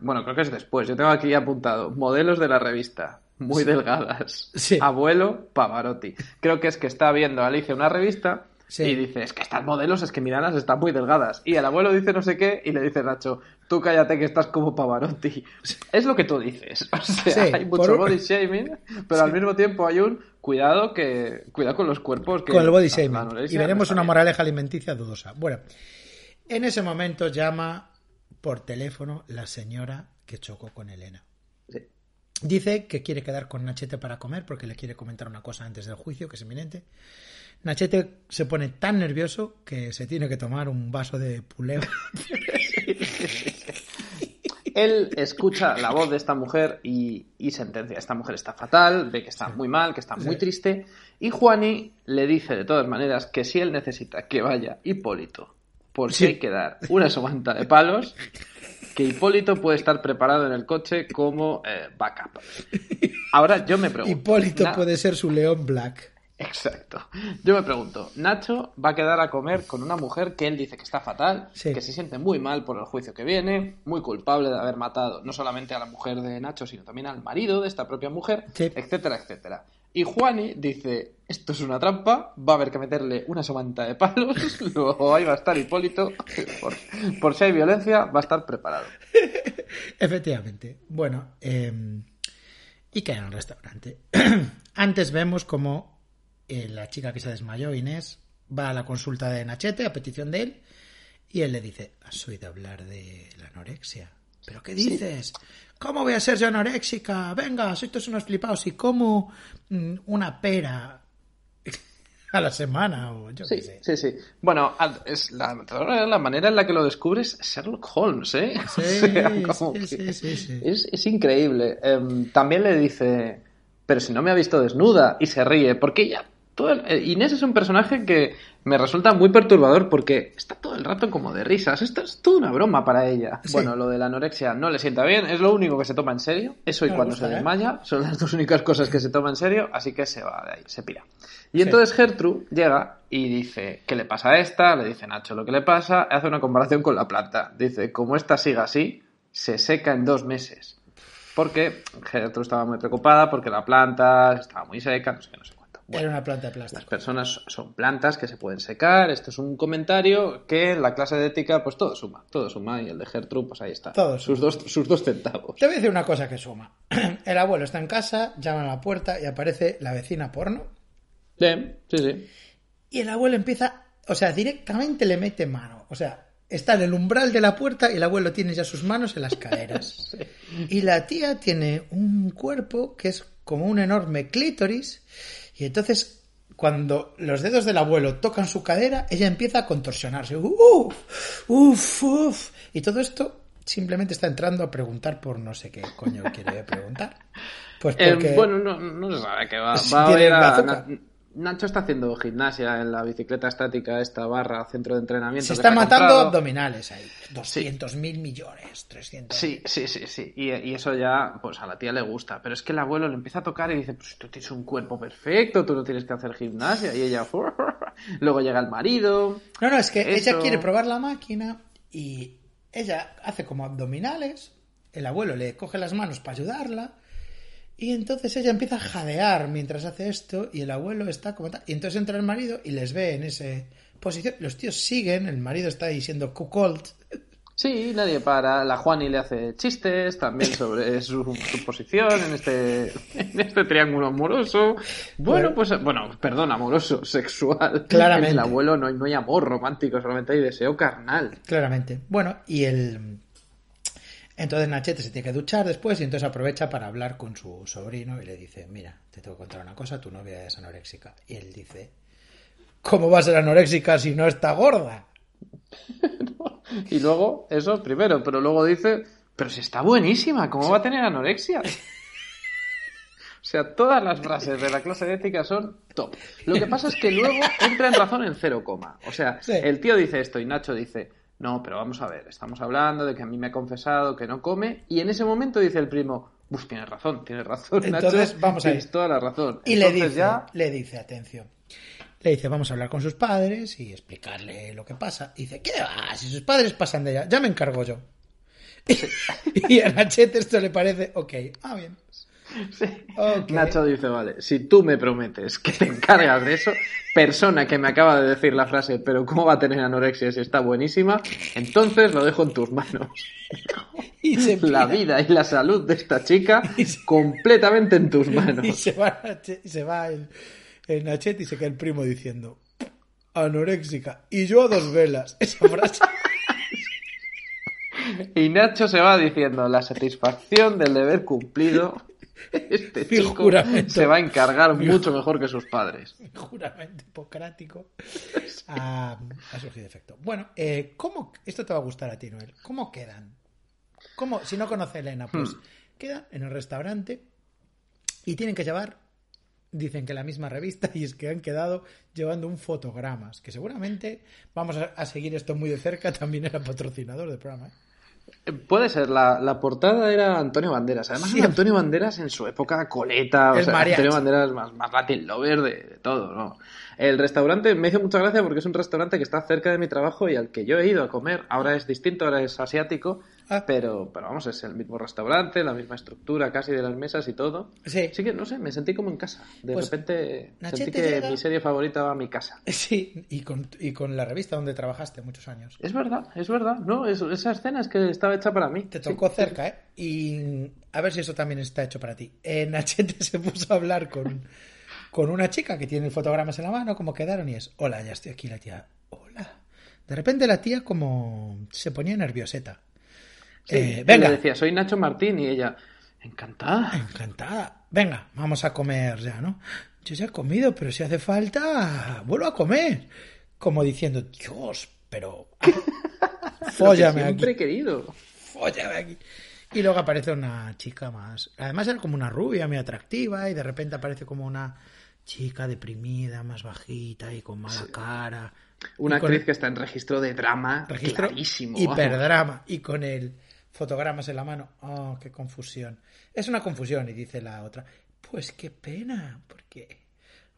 bueno, creo que es después. Yo tengo aquí apuntado modelos de la revista, muy delgadas. Sí. Abuelo Pavarotti. Creo que es que está viendo Alicia una revista Sí. y dice, es que estas modelos, es que miranas están muy delgadas. Y el abuelo dice no sé qué y le dice Nacho, tú cállate que estás como Pavarotti. Es lo que tú dices. O sea, Sí, hay mucho por body shaming, pero al mismo tiempo hay un cuidado que cuidado con los cuerpos que con el body shaming. Y veremos una moraleja alimenticia dudosa. Bueno, en ese momento llama por teléfono la señora que chocó con Elena. Dice que quiere quedar con Nachete para comer porque le quiere comentar una cosa antes del juicio, que es inminente. Nachete se pone tan nervioso que se tiene que tomar un vaso de puleo. Él escucha la voz de esta mujer y, y sentencia. Esta mujer está fatal, ve que está muy mal, que está muy Sí. triste. Y Juani le dice de todas maneras que si él necesita que vaya Hipólito, por si Sí. hay que dar una somanta de palos, que Hipólito puede estar preparado en el coche como eh, backup. Ahora yo me pregunto. Hipólito Na- puede ser su león black. Exacto. Yo me pregunto, Nacho va a quedar a comer con una mujer que él dice que está fatal, Sí. que se siente muy mal por el juicio que viene, muy culpable de haber matado no solamente a la mujer de Nacho, sino también al marido de esta propia mujer, Sí. etcétera, etcétera. Y Juani dice, esto es una trampa, va a haber que meterle una somanta de palos, luego ahí va a estar Hipólito, por, por si hay violencia, va a estar preparado. Efectivamente. Bueno, eh, y queda en el restaurante. Antes vemos como eh, la chica que se desmayó, Inés, va a la consulta de Nachete a petición de él y él le dice, ¿has oído hablar de la anorexia? ¿Pero qué dices? ¿Cómo voy a ser yo anoréxica? Venga, sois todos unos flipados y como mm, una pera. a la semana o yo Sí, qué sé. sí, sí. Bueno, es la, la manera en la que lo descubres Sherlock Holmes, ¿eh? Sí, O sea, como sí, que sí, sí, sí. Es, es increíble. Em, también le dice, pero si no me ha visto desnuda, y se ríe, porque ella... Todo el- eh, Inés es un personaje que me resulta muy perturbador porque está todo el rato como de risas. Esto es toda una broma para ella. Sí. Bueno, lo de la anorexia no le sienta bien, es lo único que se toma en serio. Eso y cuando gusta, se ¿eh? desmaya son las dos únicas cosas que se toma en serio, así que se va de ahí, se pira. Y Sí. entonces Gertrude llega y dice, ¿qué le pasa a esta? Le dice Nacho lo que le pasa, hace una comparación con la planta. Dice, como esta siga así, se seca en dos meses. Porque Gertrude estaba muy preocupada porque la planta estaba muy seca, no sé qué, no sé. Bueno, Era una planta de las plástico. personas son plantas que se pueden secar. Esto es un comentario que en la clase de ética, pues todo suma, todo suma. Y el de Gertrude, pues ahí está. Todo sus, dos, sus dos centavos. Te voy a decir una cosa que suma. El abuelo está en casa, llama a la puerta y aparece la vecina porno. Bien, sí, sí. Y el abuelo empieza, o sea, directamente le mete mano. O sea, está en el umbral de la puerta y el abuelo tiene ya sus manos en las caderas. Y la tía tiene un cuerpo que es como un enorme clítoris. Y entonces, cuando los dedos del abuelo tocan su cadera, ella empieza a contorsionarse. Uf, uf, uf. Y todo esto simplemente está entrando a preguntar por no sé qué coño quiere preguntar. Pues Eh, porque... bueno, no, no se sabe que va, va a ir a... Nacho está haciendo gimnasia en la bicicleta estática, esta barra, centro de entrenamiento. se que está matando comprado. abdominales ahí. 200 mil millones, 300. Sí, sí, sí, sí. Y, y eso ya, pues a la tía le gusta. Pero es que el abuelo le empieza a tocar y dice, pues tú tienes un cuerpo perfecto, tú no tienes que hacer gimnasia. Y ella, luego llega el marido. No, no, es que Eso. ella quiere probar la máquina y ella hace como abdominales, el abuelo le coge las manos para ayudarla y entonces ella empieza a jadear mientras hace esto y el abuelo está como tal. Y entonces entra el marido y les ve en esa posición. Los tíos siguen, el marido está ahí siendo cuckold. Sí, nadie para. La Juani le hace chistes también sobre su, su posición en este, en este triángulo amoroso. Bueno, Bueno. pues, bueno, perdón, amoroso, sexual. Claramente. En el abuelo no hay, no hay amor romántico, solamente hay deseo carnal. Claramente. Bueno, y el... Entonces Nachete se tiene que duchar después y entonces aprovecha para hablar con su sobrino y le dice, mira, te tengo que contar una cosa, tu novia es anoréxica. Y él dice, ¿cómo va a ser anoréxica si no está gorda? Y luego, eso primero, pero luego dice, pero si está buenísima, ¿cómo va a tener anorexia? O sea, todas las frases de la clase de ética son top. Lo que pasa es que luego entra en razón en cero coma. O sea, Sí. el tío dice esto y Nacho dice, no, pero vamos a ver, estamos hablando de que a mí me ha confesado que no come. Y en ese momento dice el primo, Uf, tienes razón, tienes razón. Entonces, Nacho, vamos a. Tienes toda la razón. Y le Entonces dice, ya, le dice, atención. Le dice, vamos a hablar con sus padres y explicarle lo que pasa. Y dice, ¿qué va? Si sus padres pasan de ella, ya me encargo yo. y a Nachete esto le parece, ok, ah, bien. Sí. Nacho dice, vale, si tú me prometes que te encargas de eso, persona que me acaba de decir la frase, pero ¿cómo va a tener anorexia si está buenísima? Entonces lo dejo en tus manos. Y se La vida y la salud de esta chica se- completamente en tus manos. Y se va, se el, el Nachete y se queda el primo diciendo, anoréxica. Y yo a dos velas. Esa frase. Y Nacho se va diciendo la satisfacción del deber cumplido. Este Mi chico juramento. se va a encargar mucho mejor que sus padres. juramento hipocrático ha, ha surgido efecto. Bueno, eh, ¿cómo, esto te va a gustar a ti, Noel. ¿Cómo quedan? ¿Cómo, si no conoce a Elena, pues Hmm. quedan en el restaurante y tienen que llevar, dicen que la misma revista, y es que han quedado llevando un fotogramas, que seguramente vamos a, a seguir esto muy de cerca, también era patrocinador del programa. ¿eh? Puede ser, la, la portada era Antonio Banderas. Además, Sí. Antonio Banderas en su época coleta. O sea. Antonio Banderas más, más Latin lover de, de todo, ¿no? El restaurante me hizo mucha gracia porque es un restaurante que está cerca de mi trabajo y al que yo he ido a comer. Ahora es distinto, ahora es asiático. Ah. Pero, pero vamos, es el mismo restaurante, la misma estructura casi de las mesas y todo. Sí. Así que, no sé, me sentí como en casa. De Pues, repente Nachete sentí que llega- mi serie favorita va a mi casa. Sí, y con, y con la revista donde trabajaste muchos años. Es verdad, es verdad. No, es- esa escena es que estaba hecha para mí. Te Sí. tocó cerca, ¿eh? Y a ver si eso también está hecho para ti. Eh, Nachete se puso a hablar con, con una chica que tiene fotogramas en la mano, como quedaron, y es, hola, ya estoy aquí, la tía, hola. De repente la tía como se ponía nervioseta. Sí, Eh, venga, Le decía, soy Nacho Martín y ella, Encantada. Encantada. Venga, vamos a comer ya, ¿no? Yo ya he comido, pero si hace falta, vuelvo a comer. Como diciendo, Dios, pero... Fóllame Siempre aquí. querido. Fóllame aquí. Y luego aparece una chica más. Además era como una rubia muy atractiva y de repente aparece como una chica deprimida, más bajita y con mala cara. Una con actriz que está en registro de drama registro clarísimo. hiperdrama y con el fotogramas en la mano. Oh, qué confusión. Es una confusión y dice la otra. Pues qué pena, porque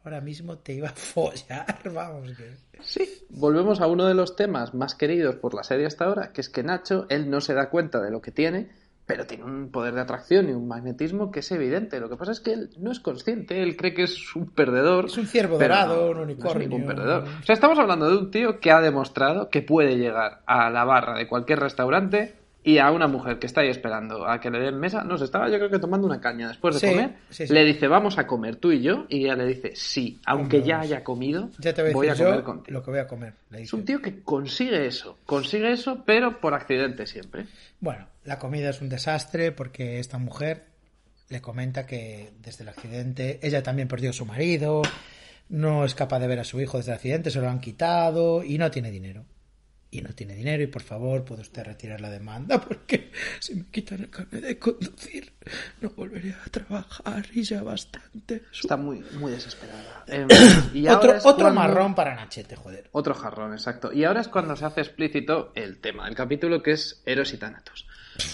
ahora mismo te iba a follar, vamos que... Sí, volvemos a uno de los temas más queridos por la serie hasta ahora, que es que Nacho, él no se da cuenta de lo que tiene, pero tiene un poder de atracción y un magnetismo que es evidente. Lo que pasa es que él no es consciente, él cree que es un perdedor. Es un ciervo dorado, no, un no es unicornio. ningún perdedor. O sea, estamos hablando de un tío que ha demostrado que puede llegar a la barra de cualquier restaurante y a una mujer que está ahí esperando a que le den mesa, no se estaba yo creo que tomando una caña después de Sí, comer, sí, sí. le dice vamos a comer tú y yo y ella le dice sí, aunque Hombre, ya haya comido, Ya te voy a voy a decir comer yo contigo. lo que voy a comer. le Es un tío que consigue eso, consigue eso, pero por accidente siempre. Bueno, la comida es un desastre porque esta mujer le comenta que desde el accidente ella también perdió a su marido, no es capaz de ver a su hijo desde el accidente, se lo han quitado y no tiene dinero. Y no tiene dinero y por favor puede usted retirar la demanda porque si me quitan el carnet de conducir no volveré a trabajar y ya bastante. Está muy, muy desesperada. Em, y otro otro cuando- marrón para Nachete, joder. Otro jarrón, exacto. Y ahora es cuando se hace explícito el tema del capítulo, que es Eros y Tánatos.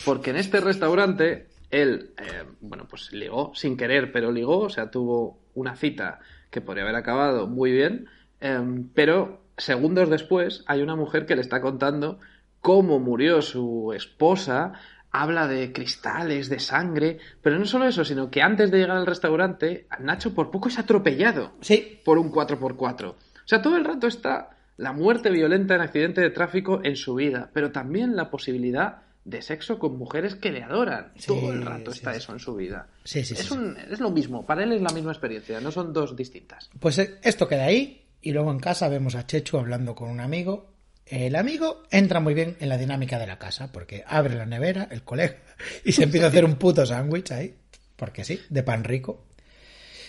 Porque en este restaurante, él, eh, bueno, pues ligó, sin querer, pero ligó, o sea, tuvo una cita que podría haber acabado muy bien, em, pero segundos después hay una mujer que le está contando cómo murió su esposa, habla de cristales, de sangre, pero no solo eso, sino que antes de llegar al restaurante, Nacho por poco es atropellado Sí, por un 4x4. O sea, todo el rato está la muerte violenta en accidente de tráfico en su vida, pero también la posibilidad de sexo con mujeres que le adoran. Sí, todo el rato sí, está eso en su vida. Sí, sí, es, sí, un- es lo mismo, para él es la misma experiencia, no son dos distintas. Pues eh, esto queda ahí y luego en casa vemos a Chechu hablando con un amigo. El amigo entra muy bien en la dinámica de la casa porque abre la nevera, el colega, y se empieza a hacer un puto sándwich ahí, porque sí, de pan rico.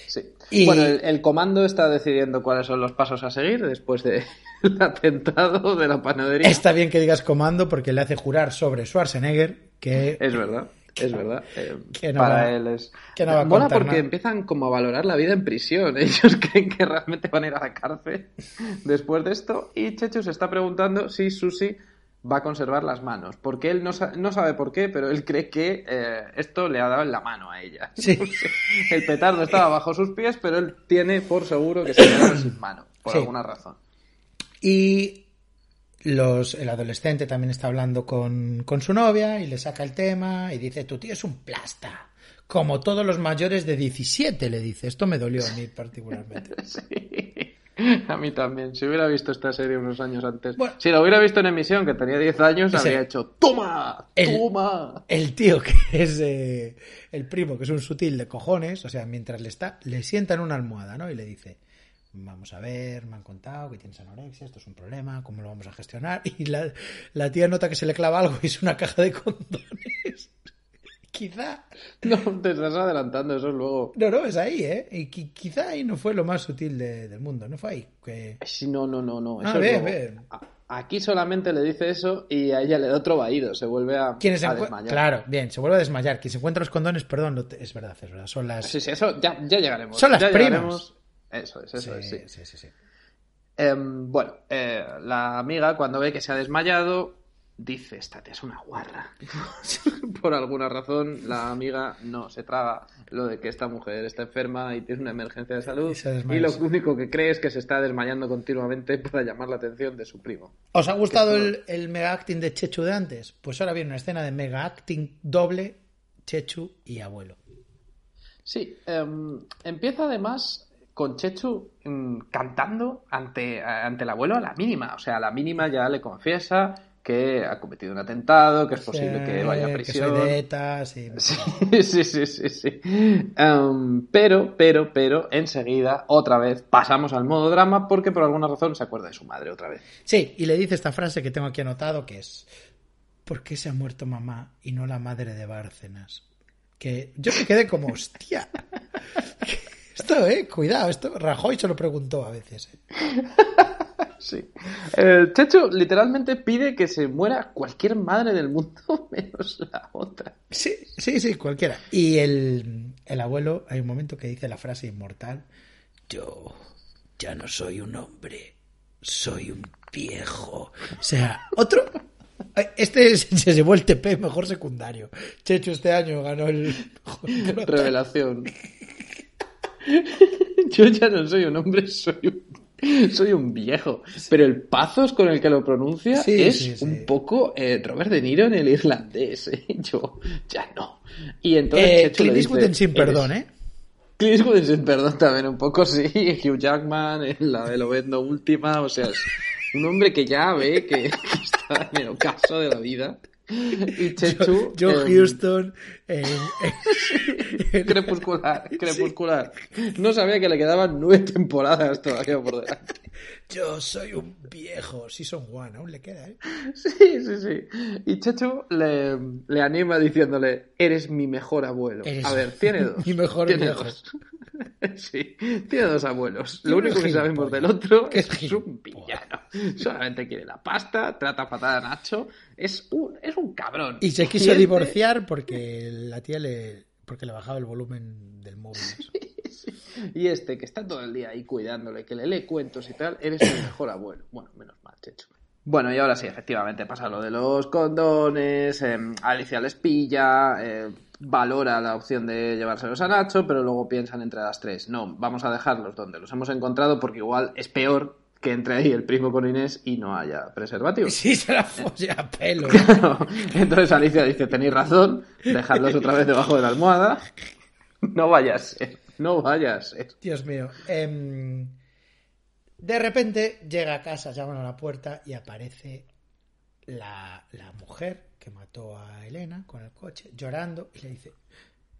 Sí. Y- Bueno, el, el comando está decidiendo cuáles son los pasos a seguir después del atentado de la panadería. Está bien que digas comando porque le hace jurar sobre Schwarzenegger que Es verdad, es verdad. Eh, Que no para va- él es. que no va a Mola contar porque empiezan como a valorar la vida en prisión. Ellos creen que realmente van a ir a la cárcel después de esto. Y Chechu se está preguntando si Susi va a conservar las manos. Porque él no, sa- no sabe por qué, pero él cree que eh, esto le ha dado en la mano a ella. Sí. El petardo estaba bajo sus pies, pero él tiene por seguro que se ha quedado sin mano. Por Sí. alguna razón. Y los, el adolescente también está hablando con, con su novia y le saca el tema y dice, tu tío es un plasta. Como todos los mayores de 17, le dice. Esto me dolió a mí particularmente. Sí. A mí también. Si hubiera visto esta serie unos años antes. Bueno. si la hubiera visto en emisión, que tenía 10 años, Ese- habría hecho ¡Toma! El- ¡Toma! El tío que es eh, el primo, que es un sutil de cojones, o sea, mientras le está, le sienta en una almohada, ¿no? Y le dice, vamos a ver, me han contado que tienes anorexia, esto es un problema, ¿cómo lo vamos a gestionar? Y la, la tía nota que se le clava algo y es una caja de condones. quizá, No, te estás adelantando, eso es luego. no, no, es ahí, ¿eh? Y qui- quizá ahí no fue lo más sutil de- del mundo, no fue ahí. Que... Sí, no, no, no, no. Ah, Eso es ve, luego. ve. A- Aquí solamente le dice eso y a ella le da otro vaído. Se vuelve a, a encuent- desmayar. Claro, bien, se vuelve a desmayar. Quien se encuentra los condones, perdón, lo te- es verdad, es verdad. Son las. Sí, sí, eso ya, ya llegaremos. Son las ya primas. llegaremos. Eso es, eso sí, es, sí. sí, sí, sí. Em, bueno, eh, la amiga cuando ve que se ha desmayado dice, esta tía es una guarra. Por alguna razón la amiga no se traga lo de que esta mujer está enferma y tiene una emergencia de salud Y lo único que cree es que se está desmayando continuamente para llamar la atención de su primo. ¿Os ha gustado el mega acting de Chechu de antes? Pues ahora viene una escena de mega acting doble, Chechu y abuelo. Sí, em, empieza además con Chechu mm, cantando ante, ante el abuelo a la mínima. O sea, a la mínima ya le confiesa que ha cometido un atentado, que es posible que vaya a Que prisión. soy de ETA, sí. Sí, sí, sí, sí, sí. Em, pero, pero, pero, enseguida, otra vez, pasamos al modo drama porque por alguna razón se acuerda de su madre otra vez. Sí, y le dice esta frase que tengo aquí anotado que es ¿Por qué se ha muerto mamá y no la madre de Bárcenas? Que yo me quedé como, hostia. Esto, eh, cuidado, esto Rajoy se lo preguntó a veces. Eh. Sí. El Checho literalmente pide que se muera cualquier madre del mundo menos la otra. Sí, sí, sí, cualquiera. Y el, el abuelo, hay un momento que dice la frase inmortal, yo ya no soy un hombre, soy un viejo. O sea, otro... Este se llevó el TP mejor secundario. Checho este año ganó el... Revelación. Yo ya no soy un hombre, soy un, soy un viejo. Pero el pazos con el que lo pronuncia es un poco eh, Robert De Niro en el irlandés. ¿eh? Yo ya no. Y entonces eh, Clint Eastwood sin perdón, ¿eh? Clint Eastwood sin perdón también un poco, sí. Hugh Jackman en la de Lobezno última. O sea, es un hombre que ya ve que, que está en el ocaso de la vida. Y Chechu. Joe Houston. crepuscular, crepuscular. No sabía que le quedaban nueve temporadas todavía por delante. Yo soy un viejo. Season one, aún le queda, ¿eh? Sí, sí, sí. Y Chechu le, le anima diciéndole: Eres mi mejor abuelo. A ver, tiene dos. Mi mejor tiene viejo. dos. Sí, tiene dos abuelos. Lo único que sabemos del otro es que es un villano. Solamente quiere la pasta, trata fatal a Nacho. Es un, es un cabrón. Y se quiso divorciar porque la tía le, porque le bajaba el volumen del móvil. Y este, que está todo el día ahí cuidándole, que le lee cuentos y tal, eres el mejor abuelo. Bueno, menos mal, Checho. Bueno, y ahora sí, efectivamente pasa lo de los condones, eh, Alicia les pilla, eh, valora la opción de llevárselos a Nacho, pero luego piensan entre las tres, no, vamos a dejarlos donde los hemos encontrado porque igual es peor que entre ahí el primo con Inés y no haya preservativo. Sí, se la folla a pelo. Entonces Alicia dice, tenéis razón, dejadlos otra vez debajo de la almohada. No vayas, no vayas. Dios mío. Em, de repente llega a casa, llaman a la puerta y aparece la, la mujer que mató a Elena con el coche, llorando, y le dice,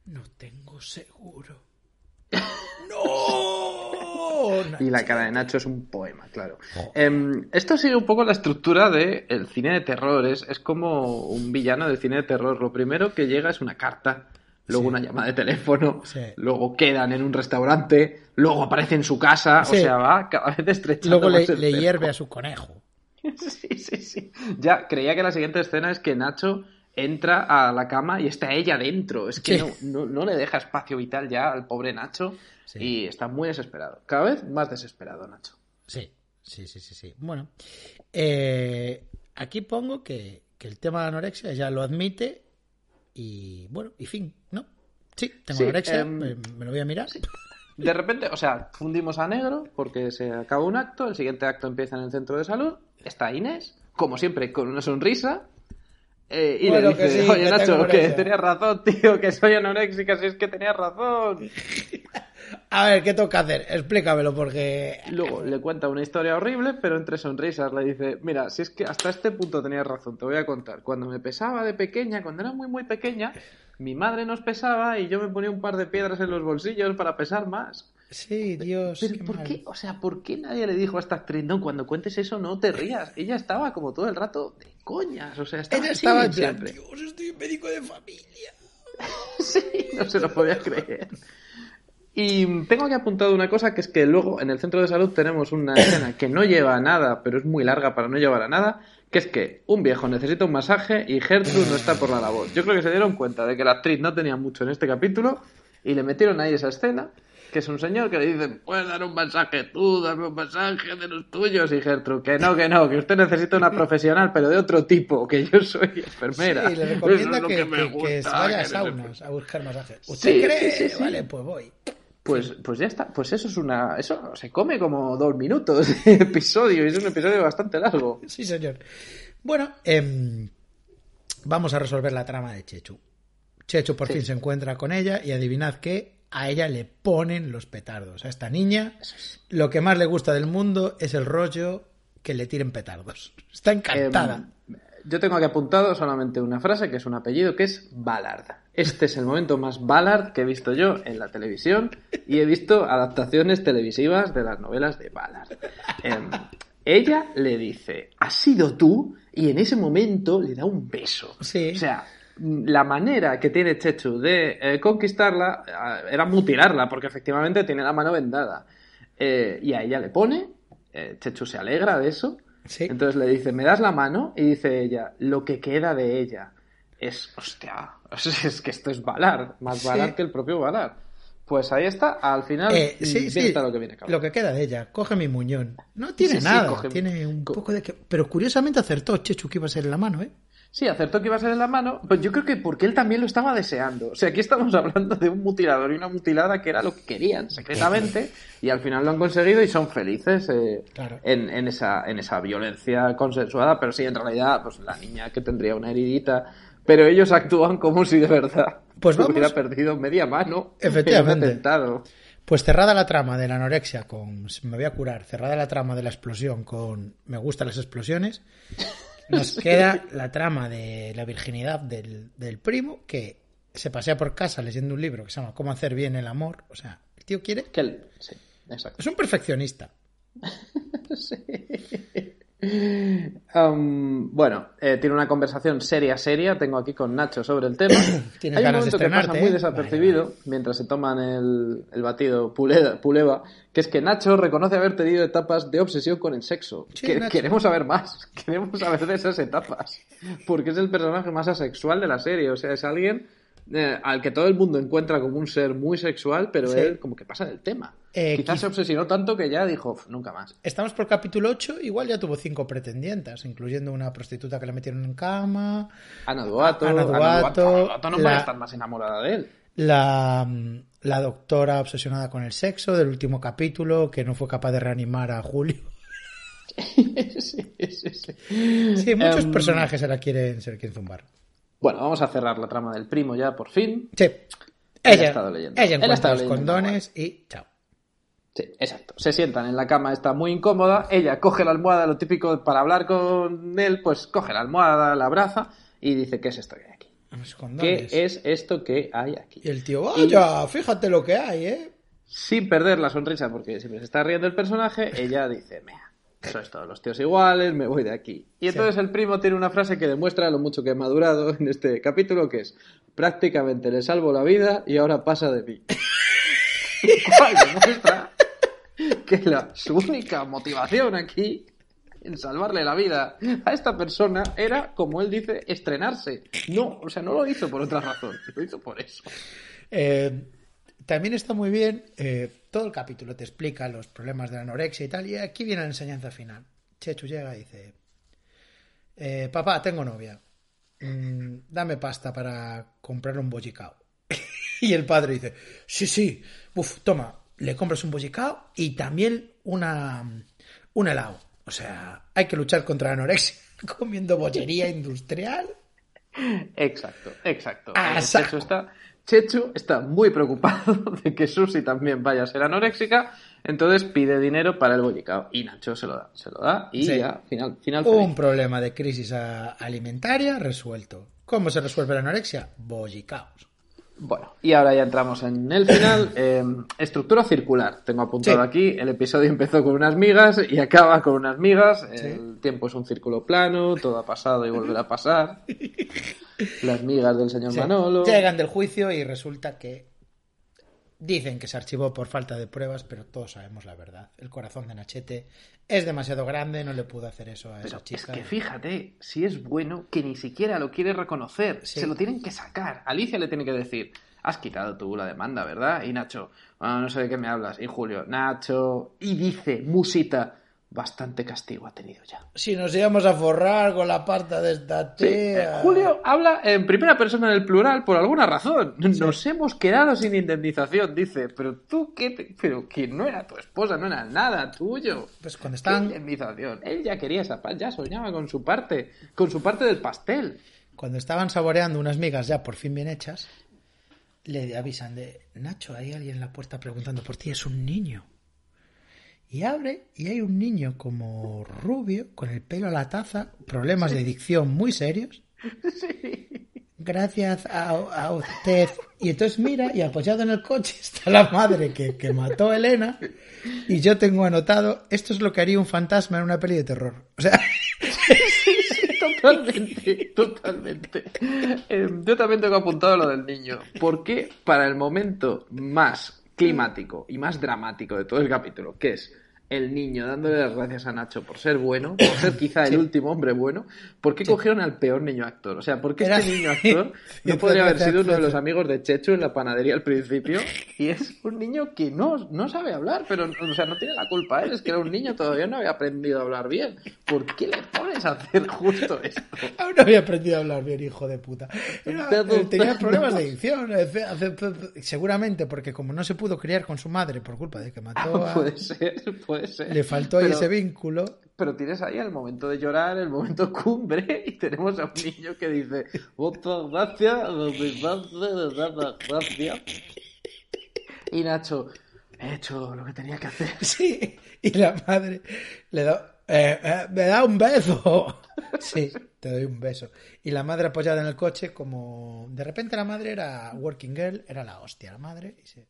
no tengo seguro. ¡No! Y la cara de Nacho es un poema, claro. Em, esto sigue un poco la estructura del cine de terror. Es, es como un villano del cine de terror. Lo primero que llega es una carta, luego Sí. una llamada de teléfono, Sí. luego quedan en un restaurante, luego aparece en su casa. Sí. O sea, va cada vez estrechando Luego le, el le hierve a su conejo. Sí, sí, sí. Ya creía que la siguiente escena es que Nacho entra a la cama y está ella dentro. Es que Sí. no, no, no le deja espacio vital ya al pobre Nacho Sí. y está muy desesperado. Cada vez más desesperado, Nacho. Sí, sí, sí, sí, sí. Bueno, eh, aquí pongo que, que el tema de anorexia ya lo admite y bueno, y fin, ¿no? Sí, tengo Sí, anorexia, em, me, me lo voy a mirar. De repente, o sea, fundimos a negro porque se acaba un acto, el siguiente acto empieza en el centro de salud, está Inés, como siempre, con una sonrisa. Eh, y Bueno, le que dice, sí, oye que Nacho, que anorexia". tenías razón, tío, que soy anoréxica, si es que tenías razón. A ver, ¿qué tengo que hacer? Explícamelo porque... Luego le cuenta una historia horrible, pero entre sonrisas le dice, mira, si es que hasta este punto tenías razón, te voy a contar. Cuando me pesaba de pequeña, cuando era muy muy pequeña, mi madre nos pesaba y yo me ponía un par de piedras en los bolsillos para pesar más. Sí, Dios, Pero qué ¿por mal. qué? O sea, ¿por qué nadie le dijo a esta actriz, no, cuando cuentes eso no te rías? Ella estaba como todo el rato de coñas, o sea, estaba, Ella estaba en plan, siempre. Dios, estoy médico de familia. Sí, no se lo podía creer. Y tengo que apuntado una cosa, que es que luego en el centro de salud tenemos una escena que no lleva a nada, pero es muy larga para no llevar a nada, que es que un viejo necesita un masaje y Gertrude no está por la labor. Yo creo que se dieron cuenta de que la actriz no tenía mucho en este capítulo y le metieron ahí esa escena, que es un señor que le dice, puedes dar un masaje tú, dame un masaje de los tuyos, y Gertrude, que no, que no, que usted necesita una profesional, pero de otro tipo, que yo soy enfermera. Sí, le recomienda es que, me que- que gusta, se vaya a saunas a buscar masajes. ¿Usted Sí, cree? sí, sí, sí. Vale, pues voy. Pues, pues ya está, pues eso es una. Eso se come como dos minutos de episodio, y es un episodio bastante largo. Sí, señor. Bueno, em, vamos a resolver la trama de Chechu. Chechu por fin se encuentra con ella y adivinad que a ella le ponen los petardos. A esta niña lo que más le gusta del mundo es el rollo que le tiren petardos. Está encantada. Em, yo tengo aquí apuntado solamente una frase que es un apellido que es Ballard. Este es el momento más Ballard que he visto yo en la televisión y he visto adaptaciones televisivas de las novelas de Ballard. Em, ella le dice, ¿has sido tú? Y en ese momento le da un beso. Sí. O sea, la manera que tiene Chechu de eh, conquistarla eh, era mutilarla, porque efectivamente tiene la mano vendada. Eh, y a ella le pone, eh, Chechu se alegra de eso, Sí. entonces le dice, ¿me das la mano? Y dice ella, lo que queda de ella es, hostia, es que esto es Valar, más Sí. Valar que el propio Valar. Pues ahí está, al final, Eh, mm, sí, sí, lo que viene. cabrón. lo que queda de ella. Coge mi muñón. No tiene Sí, sí, nada. coge- Tiene un co- poco de... que- Pero curiosamente acertó Chechu que iba a ser en la mano, ¿eh? Sí, acertó que iba a ser en la mano, pues yo creo que porque él también lo estaba deseando. O sea, aquí estamos hablando de un mutilador y una mutilada que era lo que querían secretamente y al final lo han conseguido y son felices eh, Claro. en, en esa, en esa violencia consensuada, pero sí, en realidad, pues la niña que tendría una heridita, pero ellos actúan como si de verdad Pues vamos- hubiera perdido media mano Efectivamente. Pues cerrada la trama de la anorexia con me voy a curar, cerrada la trama de la explosión con me gustan las explosiones, nos queda la trama de la virginidad del, del primo que se pasea por casa leyendo un libro que se llama Cómo hacer bien el amor. O sea, el tío quiere... Que sí, exacto. Es un perfeccionista. Um, bueno, eh, tiene una conversación seria, seria. Tengo aquí con Nacho sobre el tema. Hay un momento que pasa muy ¿eh? desapercibido Vale, mientras se toman el, el batido puleda- puleva, que es que Nacho reconoce haber tenido etapas de obsesión con el sexo. Sí, Que- Nacho. queremos saber más, queremos saber de esas etapas, porque es el personaje más asexual de la serie. O sea, es alguien eh, al que todo el mundo encuentra como un ser muy sexual, pero Sí. él como que pasa del tema. Eh, Quizás quiz- se obsesionó tanto que ya dijo, "Uf, nunca más. Estamos por capítulo 8, igual ya tuvo cinco pretendientas, incluyendo una prostituta que la metieron en cama, Ana Duato, Ana Duato, Ana Duato no la- puede estar más enamorada de él. la, la doctora obsesionada con el sexo del último capítulo, que no fue capaz de reanimar a Julio. sí, sí, sí. Sí, muchos Em, personajes se la quieren, se la quieren zumbar. Bueno, vamos a cerrar la trama del primo ya, por fin. Sí. Él ha Ella, estado leyendo. ella ha encuentra estado los leyendo condones y chao. Sí, exacto. Se sientan en la cama, está muy incómoda. Ella coge la almohada, lo típico para hablar con él, pues coge la almohada, la abraza y dice, ¿qué es esto que hay aquí? ¿Qué es esto que hay aquí? Y el tío, vaya, fíjate lo que hay, ¿eh? Sin perder la sonrisa, porque siempre se está riendo el personaje, ella dice, mea, sois todos los tíos iguales, me voy de aquí. Y entonces el primo tiene una frase que demuestra lo mucho que he madurado en este capítulo, que es, prácticamente le salvo la vida y ahora pasa de mí. Demuestra que la, su única motivación aquí en salvarle la vida a esta persona era, como él dice, estrenarse. No, o sea, no lo hizo por otra razón, lo hizo por eso. Eh, también está muy bien, eh, todo el capítulo te explica los problemas de la anorexia y tal, y aquí viene la enseñanza final. Chechu llega y dice, eh, papá, tengo novia, Mm, dame pasta para comprar un bollicao. y el padre dice, sí, sí, uf, toma, le compras un bollicao y también una, un helado. O sea, hay que luchar contra la anorexia comiendo bollería industrial. Exacto, exacto. A Eh. Chechu está, Chechu está muy preocupado de que Susi también vaya a ser anoréxica, entonces pide dinero para el bollicao y Nacho se lo da, se lo da y Sí. ya, final, final Un feliz. problema de crisis alimentaria resuelto. ¿Cómo se resuelve la anorexia? Bollicaos. Bueno, y ahora ya entramos en el final. eh, estructura circular. Tengo apuntado Sí. aquí. El episodio empezó con unas migas y acaba con unas migas. El tiempo es un círculo plano, todo ha pasado y volverá a pasar. Las migas del señor Sí. Manolo. Llegan del juicio y resulta que dicen que se archivó por falta de pruebas, pero todos sabemos la verdad. El corazón de Nachete es demasiado grande, no le pudo hacer eso a Pero esa es chica. que fíjate, si es bueno, que ni siquiera lo quiere reconocer. Sí. Se lo tienen que sacar. Alicia le tiene que decir, has quitado tú la demanda, ¿verdad? Y Nacho, "Ah, no sé de qué me hablas. Y Julio, Nacho. Y dice, Musita, bastante castigo ha tenido ya. Si nos íbamos a forrar con la pasta de esta Sí, tía. eh, Julio habla en primera persona del plural por alguna razón. Nos hemos quedado sin indemnización, dice. Pero tú, ¿qué? te- Pero que no era tu esposa, no era nada tuyo. Pues cuando ¿Qué están, indemnización? Él ya quería esa paz, ya soñaba con su parte, con su parte del pastel. cuando estaban saboreando unas migas ya por fin bien hechas, le avisan de Nacho, hay alguien en la puerta preguntando por ti, es un niño. Y abre y hay un niño como rubio, con el pelo a la taza, problemas de dicción muy serios. Gracias a, a usted. Y entonces mira y apoyado en el coche está la madre que, que mató a Elena. Y yo tengo anotado, esto es lo que haría un fantasma en una peli de terror. O sea, Sí, Totalmente, totalmente. Eh, yo también tengo apuntado lo del niño. ¿Por qué para el momento más climático y más dramático de todo el capítulo, que es el niño dándole las gracias a Nacho por ser bueno, por ser quizá el último hombre bueno, ¿por qué cogieron al peor niño actor? O sea, ¿por qué Era- este niño actor no podría haber sido uno de los amigos de Chechu en la panadería al principio? Y es un niño que no, no sabe hablar, pero o sea, no tiene la culpa él, es que era un niño, todavía no había aprendido a hablar bien. ¿Por qué le pones a hacer justo esto? Aún no había aprendido a hablar bien, hijo de puta. Era- eh, tenía problemas de dicción. hace- hace- Seguramente porque como no se pudo criar con su madre por culpa de que mató a... Puede ser, puede ser. Le faltó ahí Pero- ese vínculo. Pero tienes ahí el momento de llorar, el momento cumbre, y tenemos a un niño que dice, muchas gracias, gracias. Y Nacho, he hecho lo que tenía que hacer. Sí, y la madre le da... eh, eh, me da un beso. Sí, te doy un beso. Y la madre apoyada en el coche como... De repente la madre era working girl, era la hostia la madre. Y se...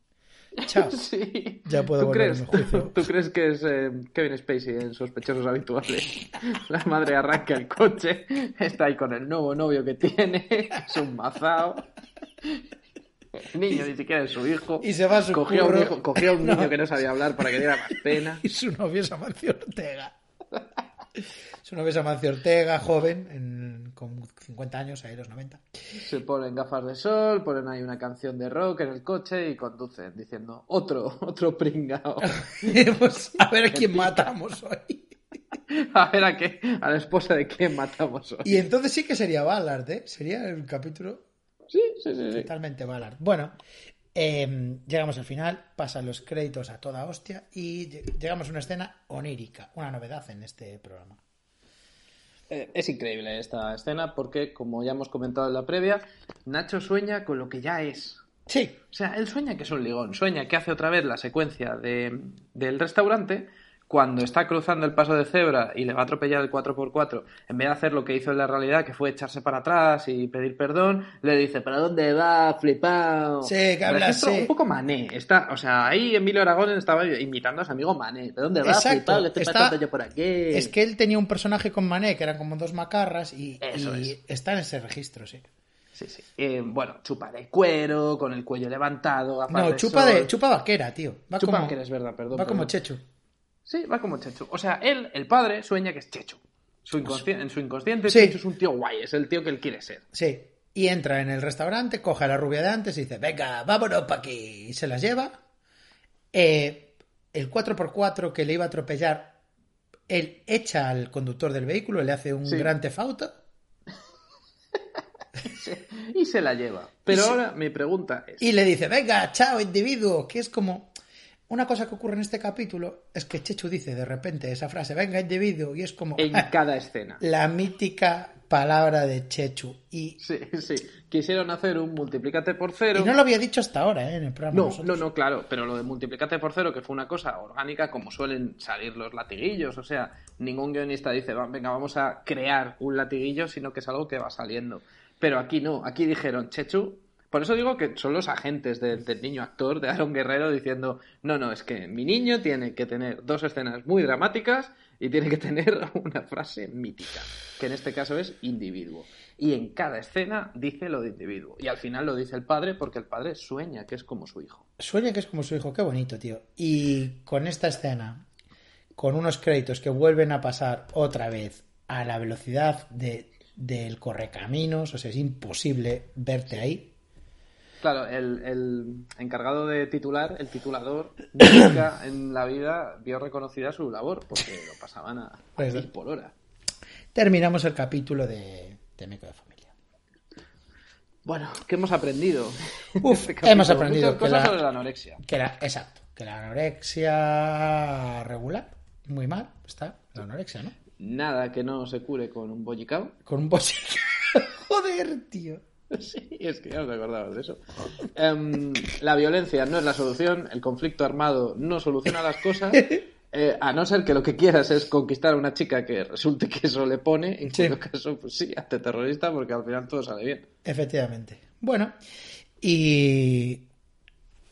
Chao. Sí. Ya puedo ¿Tú crees, juicio. ¿Tú crees que es eh, Kevin Spacey en Sospechosos Habituales? La madre arranca el coche, está ahí con el nuevo novio que tiene, es un mazao. El niño ni siquiera es su hijo. Y se va a su cogió a un, hijo- cogió a un niño No. que no sabía hablar para que diera más pena. Y su novio es Amancio Ortega. Su novio es Amancio Ortega, joven, en- con 50 años, ahí los 90. Se ponen gafas de sol, ponen ahí una canción de rock en el coche y conducen diciendo otro, otro pringao. Pues, a ver a quién matamos hoy. A ver a qué, a la esposa de quién matamos hoy. Y entonces sí que sería Ballard, ¿eh? Sería el capítulo Sí, sí, sí, sí. totalmente Ballard. Bueno, eh, llegamos al final, pasan los créditos a toda hostia y lle- llegamos a una escena onírica, una novedad en este programa. Eh, Es increíble esta escena porque, como ya hemos comentado en la previa, Nacho sueña con lo que ya es. Sí, O sea, él sueña que es un ligón, sueña que hace otra vez la secuencia de, del restaurante cuando está cruzando el paso de cebra y le va a atropellar el 4x4, en vez de hacer lo que hizo en la realidad, que fue echarse para atrás y pedir perdón, le dice, ¿para dónde va, flipado? Sí, que habla así. Un poco mané. Está, o sea, ahí Emilio Aragón estaba imitando a su amigo mané. ¿De dónde va, flipado? ¿Qué te está- pasando yo por aquí? es que él tenía un personaje con Mané que eran como dos macarras y, Eso y es. está en ese registro, sí. Sí, sí. Eh, bueno, chupa de cuero, con el cuello levantado, No, chupa, de, chupa vaquera, tío. Va Chupa como, vaquera, es verdad, perdón, Va como perdón. Sí, va como Chechu. O sea, él, el padre, sueña que es Chechu. Su inconsci- en su inconsciente, Sí. Chechu es un tío guay, es el tío que él quiere ser. Sí. Y entra en el restaurante, coge a la rubia de antes y dice, venga, vámonos pa' aquí. Y se las lleva. Eh, el 4x4 que le iba a atropellar, él echa al conductor del vehículo, le hace un Sí. gran tefauto. Y se la lleva. Pero Y se- ahora mi pregunta es... Y le dice, venga, chao, individuo. Que es como... Una cosa que ocurre en este capítulo es que Chechu dice de repente esa frase, venga, individuo. Y es como En cada escena. la mítica palabra de Chechu. Y, Sí, sí. Quisieron hacer un multiplícate por cero. y no lo había dicho hasta ahora, ¿eh? En el programa. No, nosotros. no, no, claro, pero lo de multiplicate por cero, que fue una cosa orgánica, como suelen salir los latiguillos, o sea, ningún guionista dice, "Va, venga, vamos a crear un latiguillo, sino que es algo que va saliendo. Pero aquí no, aquí dijeron, Chechu, por eso digo que son los agentes de- del niño actor, de Aaron Guerrero, diciendo, no, no, es que mi niño tiene que tener dos escenas muy dramáticas y tiene que tener una frase mítica, que en este caso es individuo. Y en cada escena dice lo de individuo. Y al final lo dice el padre porque el padre sueña que es como su hijo. Sueña que es como su hijo, qué bonito, tío. Y con esta escena, con unos créditos que vuelven a pasar otra vez a la velocidad de, del correcaminos, o sea, es imposible verte ahí. Claro, el, el encargado de titular, el titulador, nunca en la vida vio reconocida su labor, porque lo pasaban a, a Pues- mil por hora. Terminamos el capítulo de, de Meco de Familia. Bueno, ¿qué hemos aprendido? Uf, Este hemos aprendido Muchas que cosas la- sobre la anorexia. Que era, exacto, que la anorexia regular, muy mal, está la anorexia, ¿no? Nada que no se cure con un bollicao. Con un posible... Joder, tío. Sí, es que ya os acordabas de eso. Em, la violencia no es la solución, el conflicto armado no soluciona las cosas, eh, a no ser que lo que quieras es conquistar a una chica que resulte que eso le pone, en Sí. cuyo caso, pues sí, hazte terrorista porque al final todo sale bien. Efectivamente. Bueno, y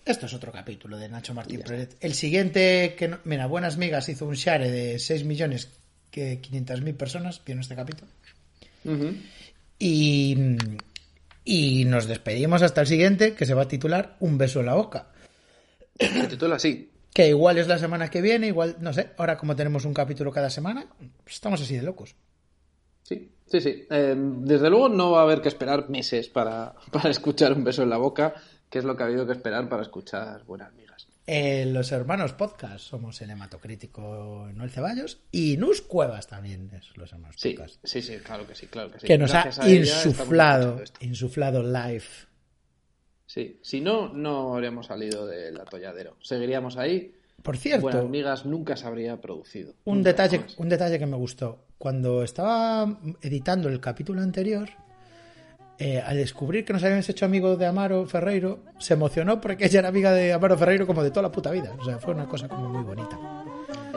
esto es otro capítulo de Nacho Martín Pérez. El siguiente, que no- mira, Buenas Migas hizo un share de 6 millones que 500 mil personas vieron este capítulo. y, y nos despedimos hasta el siguiente, que se va a titular Un beso en la boca. Se titula así. Que igual es la semana que viene, igual, no sé, ahora como tenemos un capítulo cada semana, estamos así de locos. Sí, sí, sí. Eh, desde luego no va a haber que esperar meses para, para escuchar un beso en la boca, que es lo que ha habido que esperar para escuchar buenas migas. Eh, los hermanos podcast somos el hematocrítico Noel Ceballos y Nus Cuevas también es los hermanos Sí, podcast. sí, sí, claro que sí, claro que sí. Que nos Gracias ha insuflado, insuflado live. Sí, si no, no habríamos salido del atolladero. Seguiríamos ahí. Por cierto, Buenas migas nunca se habría producido. un detalle, un detalle que me gustó. Cuando estaba editando el capítulo anterior, eh, al descubrir que nos habíamos hecho amigos de Amaro Ferreiro, se emocionó porque ella era amiga de Amaro Ferreiro como de toda la puta vida. O sea, fue una cosa como muy bonita.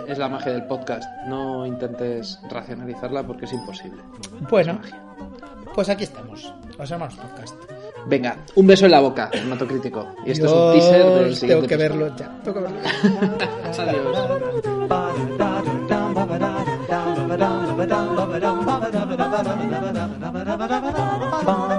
Es la magia del podcast. No intentes racionalizarla porque es imposible. Bueno, Es magia. pues aquí estamos, los hermanos podcast. Venga, un beso en la boca, hematocrítico. Y esto es un teaser del tengo siguiente que episodio. verlo ya. Tengo que verlo. Adiós. 빵.